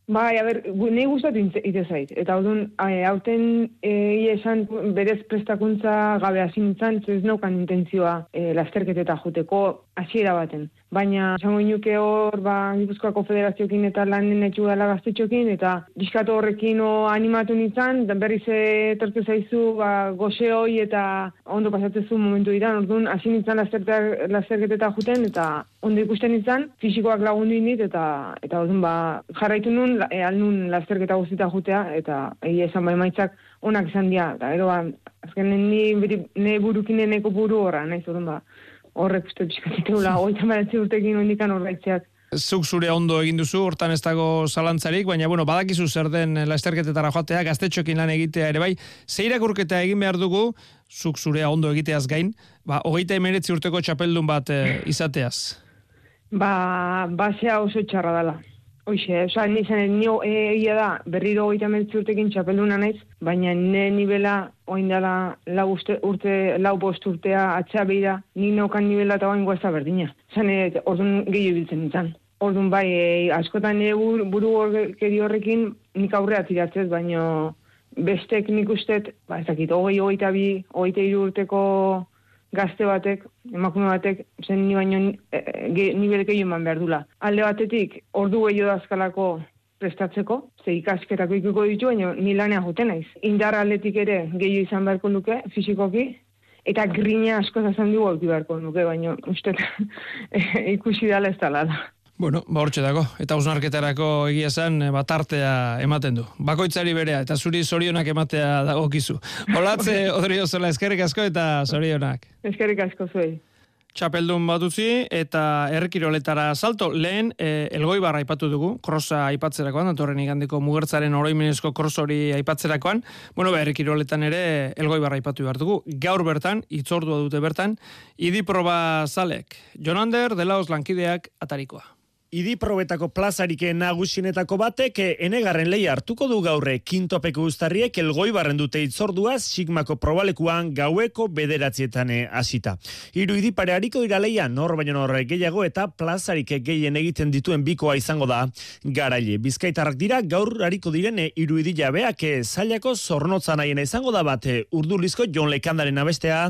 Speaker 60: Bai, a ber, nahi gustatu ite zait. Eta odun, hauten e, esan berez prestakuntza gabe hasi nintzen, ez neukan intentzioa e, lasterketeta joteko hasiera baten. Baina, esango inuke hor, ba, Gipuzkoako federaziokin eta lanen etxu dela gaztetxokin, eta diskatu horrekin o, animatu nintzen, da berriz etortu zaizu, ba, goxe hoi eta ondo pasatzezu momentu dira, orduan, hasi nintzen lasterketeta juten, eta ondo ikusten nintzen, fisikoak lagundu indit, eta, eta orduan, ba, jarraitu nun, e, alnun lasterketa guztita jutea, eta egia esan bai maitzak onak izan dira, eta gero, ba, azkenen ni, beri, ne buru horra, nahiz, orduan, ba, horrek uste pixkatiteula, oita maratzi urtekin ondikan horreitzeak.
Speaker 9: Zuk zure ondo egin duzu, hortan ez dago zalantzarik, baina bueno, badakizu zer den lasterketetara joatea, gaztetxokin lan egitea ere bai, zeirak urketa egin behar dugu, zuk zurea ondo egiteaz gain, ba, hogeita emeretzi urteko txapeldun bat eh, izateaz.
Speaker 60: Ba, basea oso txarra dela. Hoxe, oza, ni e, egia da, berriro hogeita meretzi urtekin txapelduna naiz, baina ne nivela oin dela lau, uste, urte, lau bost urtea atxea behira, ni neukan nivela eta bain guazta berdina. Zan, e, orduan gehiago biltzen nintzen. Orduan bai, e, askotan nire buru, buru horrekin nik aurrea tiratzez, baina bestek nik ustet, ba, ez dakit, hogei, hogeita bi, hogeita hiru urteko gazte batek, emakume batek, zen ni baino e, ge, nivel eman behar dula. Alde batetik, ordu gehiago dazkalako prestatzeko, ze ikasketako ikuko ditu, baina ni lanea juten naiz. Indar atletik ere gehiago izan beharko nuke, fisikoki, eta grina asko zazan dugu aurki beharko nuke, baina uste ikusi dala ez dala da.
Speaker 9: Bueno, ba hortxe dago, eta ausnarketarako egia esan eh, batartea ematen du. Bakoitzari berea, eta zuri zorionak ematea dagokizu. Olatze, odrio zola, eskerrik asko eta zorionak.
Speaker 60: Eskerrik asko zuei.
Speaker 9: Txapeldun bat utzi eta errekiroletara salto. Lehen, e, elgoi barra aipatu dugu, krosa aipatzerakoan, datorren igandeko mugertzaren oroimenezko kros hori aipatzerakoan. Bueno, ba, errekiroletan ere elgoi barra aipatu behar dugu. Gaur bertan, itzordua dute bertan, idi proba zalek. Jonander, delaos lankideak atarikoa.
Speaker 47: Idi probetako plazarik nagusinetako batek enegarren lehi hartuko du gaurre kintopeko guztarriek elgoi barren dute itzorduaz sigmako probalekuan gaueko bederatzietan hasita. Hiru idi pare hariko dira leia nor baino nor gehiago eta plazarik gehien egiten dituen bikoa izango da garaile. Bizkaitarrak dira gaur hariko diren hiru idi jabeak eh, zailako zornotza nahiena izango da bat eh, urdulizko Jon Lekandaren abestea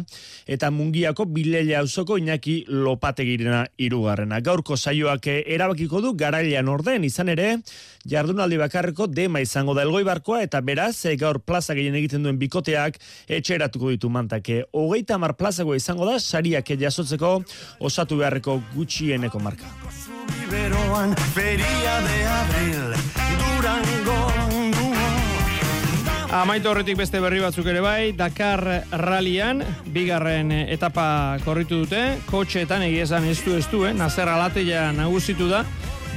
Speaker 47: eta mungiako bileia auzoko Iñaki Lopategirena hirugarrena. Gaurko saioak eh, erabakiko du garailean orden izan ere jardunaldi bakarreko dema izango da elgoi barkoa eta beraz eh, gaur plaza gehien egiten duen bikoteak etxeratuko ditu mantake. Hogeita mar plazago izango da sariak jasotzeko osatu beharreko gutxieneko marka.
Speaker 61: Beroan, feria de abril, Durango,
Speaker 9: Amaitu horretik beste berri batzuk ere bai, Dakar Rallyan, bigarren etapa korritu dute, kotxeetan egia esan estu estu, eh? Nazer Alateia nagusitu da,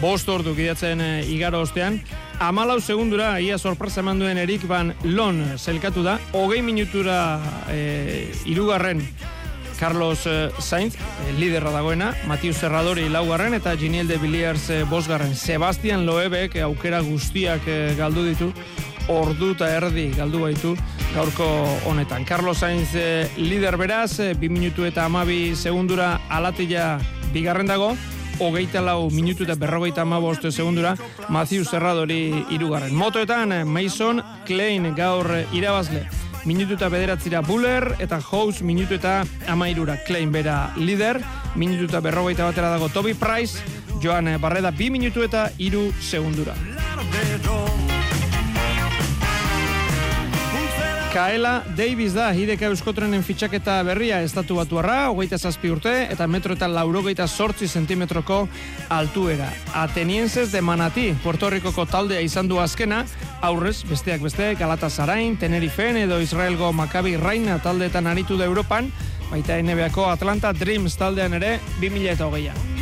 Speaker 9: bost ordu gidatzen eh, igaro ostean, amalau segundura ia sorpresa eman duen Erik Van Lon zelkatu da, hogei minutura eh, irugarren Carlos eh, Sainz, liderra dagoena, Matius Serradori laugarren eta Giniel de Villiers bosgarren. Sebastian Loebek aukera guztiak galdu ditu, ordu eta erdi galdu baitu gaurko honetan. Carlos Sainz eh, lider beraz, eh, bi minutu eta amabi segundura alatila bigarren dago, hogeita lau minutu eta berrogeita amabost segundura, Matthew Serradori irugarren. Motoetan, eh, Mason Klein gaur irabazle. Minutu eta bederatzira Buller eta House minutu eta amairura Klein bera lider. Minutu eta berrogeita batera dago Toby Price, Joan Barreda bi minutu eta iru segundura. Kaela Davis da hideka euskotrenen fitxaketa berria estatu batuarra, hogeita zazpi urte, eta metro eta laurogeita sortzi zentimetroko altuera. Atenienses de Manati, Puerto Ricoko taldea izan du azkena, aurrez, besteak beste, Galatasarain, Tenerifen edo Israelgo Maccabi Raina taldeetan aritu da Europan, baita NBA-ko Atlanta Dreams taldean ere 2000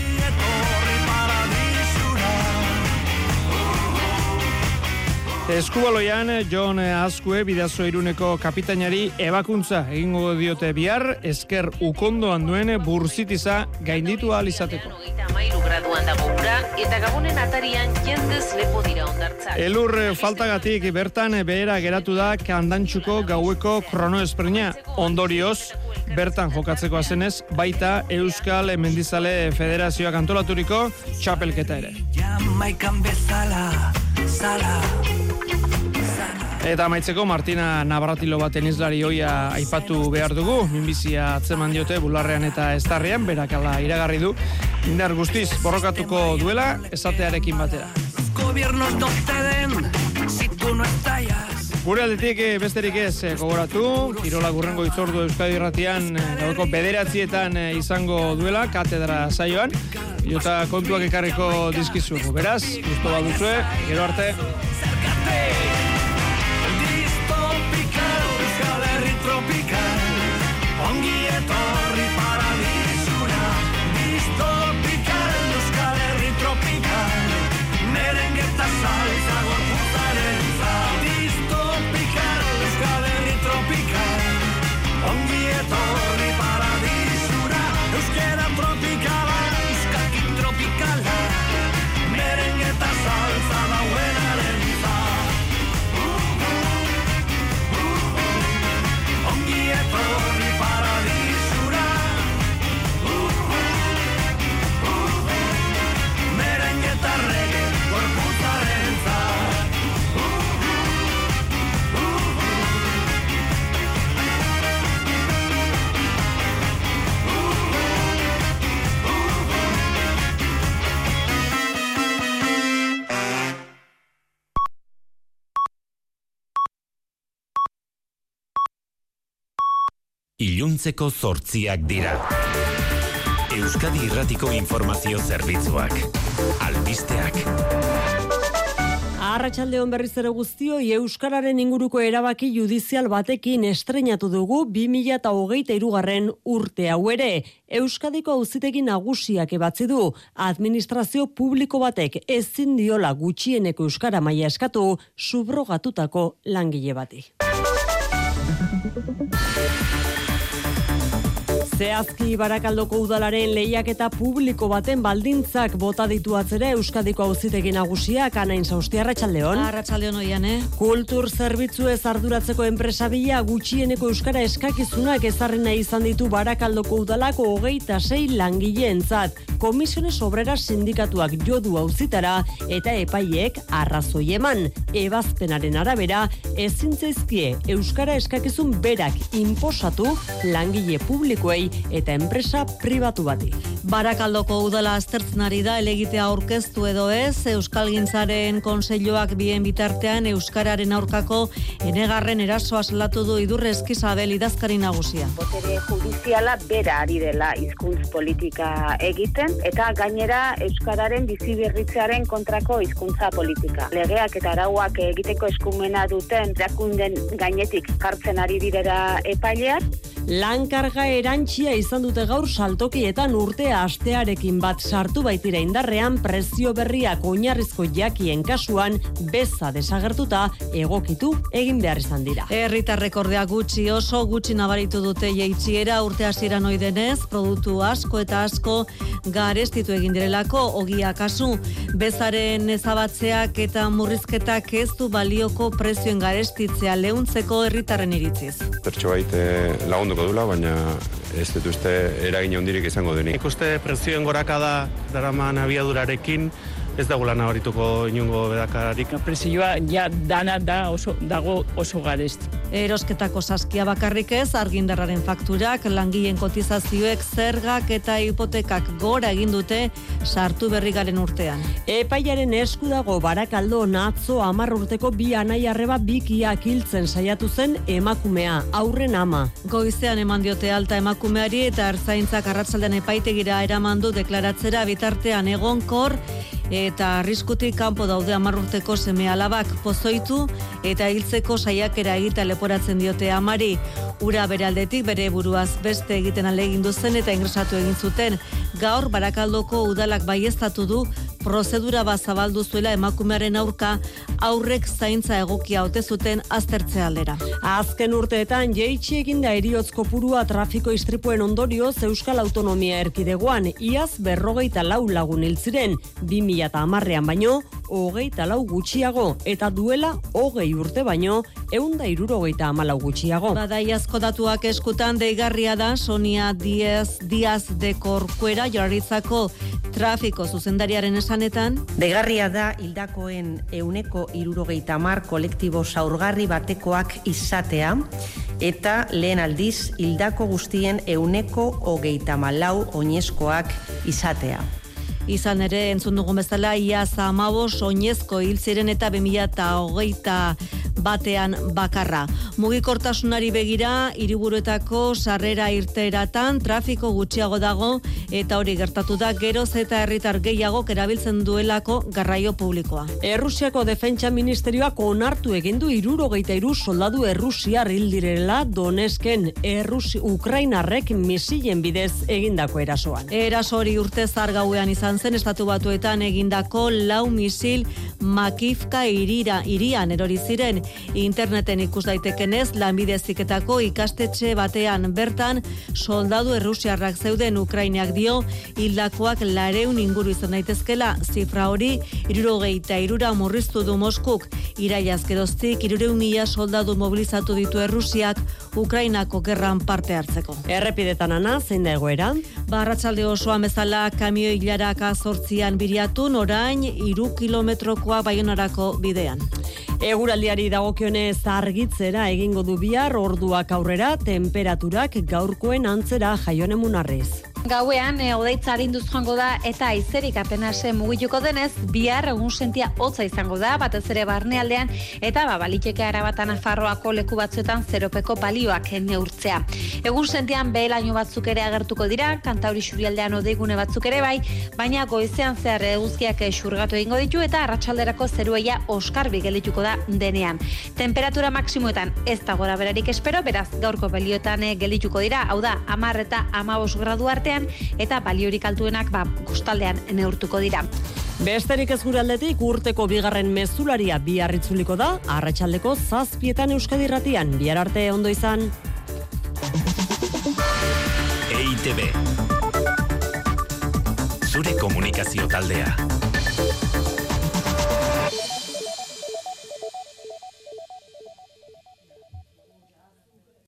Speaker 9: Eskubaloian, John Azkue bidazo iruneko kapitainari ebakuntza egingo diote bihar, esker ukondoan duen burzitiza gainditu ahal izateko.
Speaker 59: Graduan dago ura, eta gabonen atarian jendez lepo dira ondartza.
Speaker 9: Elur faltagatik bertan behera geratu da kandantxuko gaueko kronoesprina. Ondorioz, bertan jokatzeko azenez, baita Euskal Mendizale Federazioak antolaturiko txapelketa ere.
Speaker 61: Jamaikan bezala, zala.
Speaker 9: Eta amaitzeko Martina Navratilo bat tenizlari hoia aipatu behar dugu, minbizia atzeman diote bularrean eta estarrian, berakala iragarri du, indar guztiz borrokatuko duela, esatearekin batera. Gure aldetik eh, besterik ez eh, gogoratu, Kirola Gurrengo itzordu Euskadi Irratian eh, gaueko bederatzietan izango duela, katedra saioan, jota kontuak ekarriko dizkizugu. Beraz, gusto baduzue, gero arte.
Speaker 61: Ongi etorri paradisura. Distopikal, Euskal Herri tropikal. Merengue eta salsa gorpuzaren Distopikal, Euskal Herri tropikal. Ongi etorri paradisura. Euskera tropikala,
Speaker 51: Iluntzeko zortziak dira. Euskadi Irratiko Informazio Zerbitzuak. Albisteak.
Speaker 2: Arratxaldeon berriz ere guztioi Euskararen inguruko erabaki judizial batekin estrenatu dugu 2008 garren urte hau ere. Euskadiko auzitegi nagusiak ebatzi du administrazio publiko batek ezin diola gutxieneko Euskara maila eskatu subrogatutako langile bati. Zehazki barakaldoko udalaren lehiaketa publiko baten baldintzak bota ditu atzere Euskadiko auzitegi nagusiak anain sausti arratsaldeon.
Speaker 4: Arratsaldeon oian, eh?
Speaker 2: Kultur zerbitzu ez arduratzeko enpresabila gutxieneko euskara eskakizunak ezarri nahi izan ditu barakaldoko udalako hogeita sei langileentzat. Komisiones obrera sindikatuak jodu auzitara eta epaiek arrazoi eman. Ebazpenaren arabera ezin zaizkie euskara eskakizun berak inposatu langile publikoei eta enpresa pribatu bati.
Speaker 4: Barakaldoko udala aztertzen ari da elegitea aurkeztu edo ez, Euskalgintzaren konseiloak bien bitartean Euskararen aurkako enegarren erasoa salatu du idurre eskizabel idazkari nagusia.
Speaker 62: botere judiziala bera ari dela hizkuntz politika egiten eta gainera euskararen bizi berritzearen kontrako hizkuntza politika. Legeak eta arauak egiteko eskumena duten erakunden gainetik jartzen ari direra epaileak
Speaker 2: Lankarga erantxia izan dute gaur saltokietan urtea astearekin bat sartu baitira indarrean prezio berriak oinarrizko jakien kasuan beza desagertuta egokitu egin behar izan dira.
Speaker 4: Herritarrek ordea gutxi oso gutxi nabaritu dute jeitsiera urte hasieran ohi denez, produktu asko eta asko garestitu egin direlako ogia kasu bezaren ezabatzeak eta murrizketak ez du balioko prezioen garestitzea leuntzeko herritarren iritziz.
Speaker 63: Pertso bait lagunduko dula, baina ez dut uste eragin handirik izango denik.
Speaker 64: Ikuste prezioen gorakada daraman abiadurarekin ez dago lan nabarituko inungo bedakararik.
Speaker 65: Prezioa ja dana da oso, dago oso garest.
Speaker 4: Erosketako saskia bakarrik ez, argindarraren fakturak, langileen kotizazioek, zergak eta hipotekak gora egin dute sartu berri garen urtean.
Speaker 2: Epaiaren esku dago barakaldo natzo amar urteko bi anai arreba bikiak hiltzen saiatu zen emakumea, aurren ama.
Speaker 4: Goizean eman diote alta emakumeari eta arzaintzak arratsaldean epaitegira eraman du deklaratzera bitartean egonkor eta arriskutik kanpo daude amarrurteko seme alabak pozoitu eta hiltzeko saiakera egita leporatzen diote amari. Ura bere aldetik bere buruaz beste egiten alegin zen eta ingresatu egin zuten. Gaur barakaldoko udalak baieztatu du prozedura bazabaldu zuela emakumearen aurka aurrek zaintza egokia ote zuten aztertze aldera.
Speaker 2: Azken urteetan jeitsi egin da eriotz kopurua trafiko istripuen ondorioz Euskal Autonomia erkidegoan iaz berrogeita lau lagun hiltziren 2000 eta amarrean baino hogeita lau gutxiago eta duela hogei urte baino eunda irurogeita amalau gutxiago.
Speaker 4: Badaiazko datuak eskutan deigarria da Sonia Diaz, Diaz de Corcuera jarritzako trafiko zuzendariaren esanetan.
Speaker 8: Deigarria da hildakoen euneko irurogeita mar kolektibo zaurgarri batekoak izatea eta lehen aldiz hildako guztien euneko hogeita malau oinezkoak izatea.
Speaker 4: Izan ere, entzun dugun bezala, ia zamabos oinezko hil ziren eta 2008 batean bakarra. Mugikortasunari begira, hiriburuetako sarrera irteratan, trafiko gutxiago dago, eta hori gertatu da, geroz eta herritar gehiago erabiltzen duelako garraio publikoa.
Speaker 2: Errusiako defentsa ministerioak onartu egin du irurogeita iru soldadu errusiar hil direla Donesken errusi Ukrainarrek misilen bidez egindako erasoan.
Speaker 4: Eraso hori urte zargauean izan zen estatu batuetan egindako lau misil Makifka irira irian erori ziren interneten ikus daitekenez lanbide ziketako ikastetxe batean bertan soldadu errusiarrak zeuden Ukrainak dio hildakoak lareun inguru izan daitezkela zifra hori irurogeita irura murriztu du Moskuk iraiaz geroztik irureun mila soldadu mobilizatu ditu errusiak Ukrainako gerran parte hartzeko.
Speaker 2: Errepidetan ana, zein da egoera?
Speaker 4: Barratxalde osoa mezala kamio hilarak azortzian biriatu, orain iru kilometrokoa baionarako bidean.
Speaker 2: Eguraldiari dagokionez argitzera egingo du bihar orduak aurrera temperaturak gaurkoen antzera jaionemunarrez.
Speaker 11: Gauean, e, odeitza harinduz joango da eta aizerik apenas eh, mugituko denez, bihar egun sentia hotza izango da, batez ere barnealdean, eta ba, baliteke arabatan afarroako leku batzuetan zeropeko palioak neurtzea. Egun sentian behelaino batzuk ere agertuko dira, kantauri xurialdean odeigune batzuk ere bai, baina goizean zehar eguzkiak xurgatu egingo ditu eta arratsalderako zerueia oskarbi gelituko da denean. Temperatura maksimoetan ez da gora berarik espero, beraz gaurko belioetan eh, gelituko dira, hau da, amar eta amabos gradu artean, eta baliorik altuenak ba, kostaldean neurtuko dira.
Speaker 2: Besterik ez gure aldetik urteko bigarren mezularia biarritzuliko da, arratsaldeko zazpietan euskadirratian, bihar arte ondo izan.
Speaker 5: EITB Zure komunikazio taldea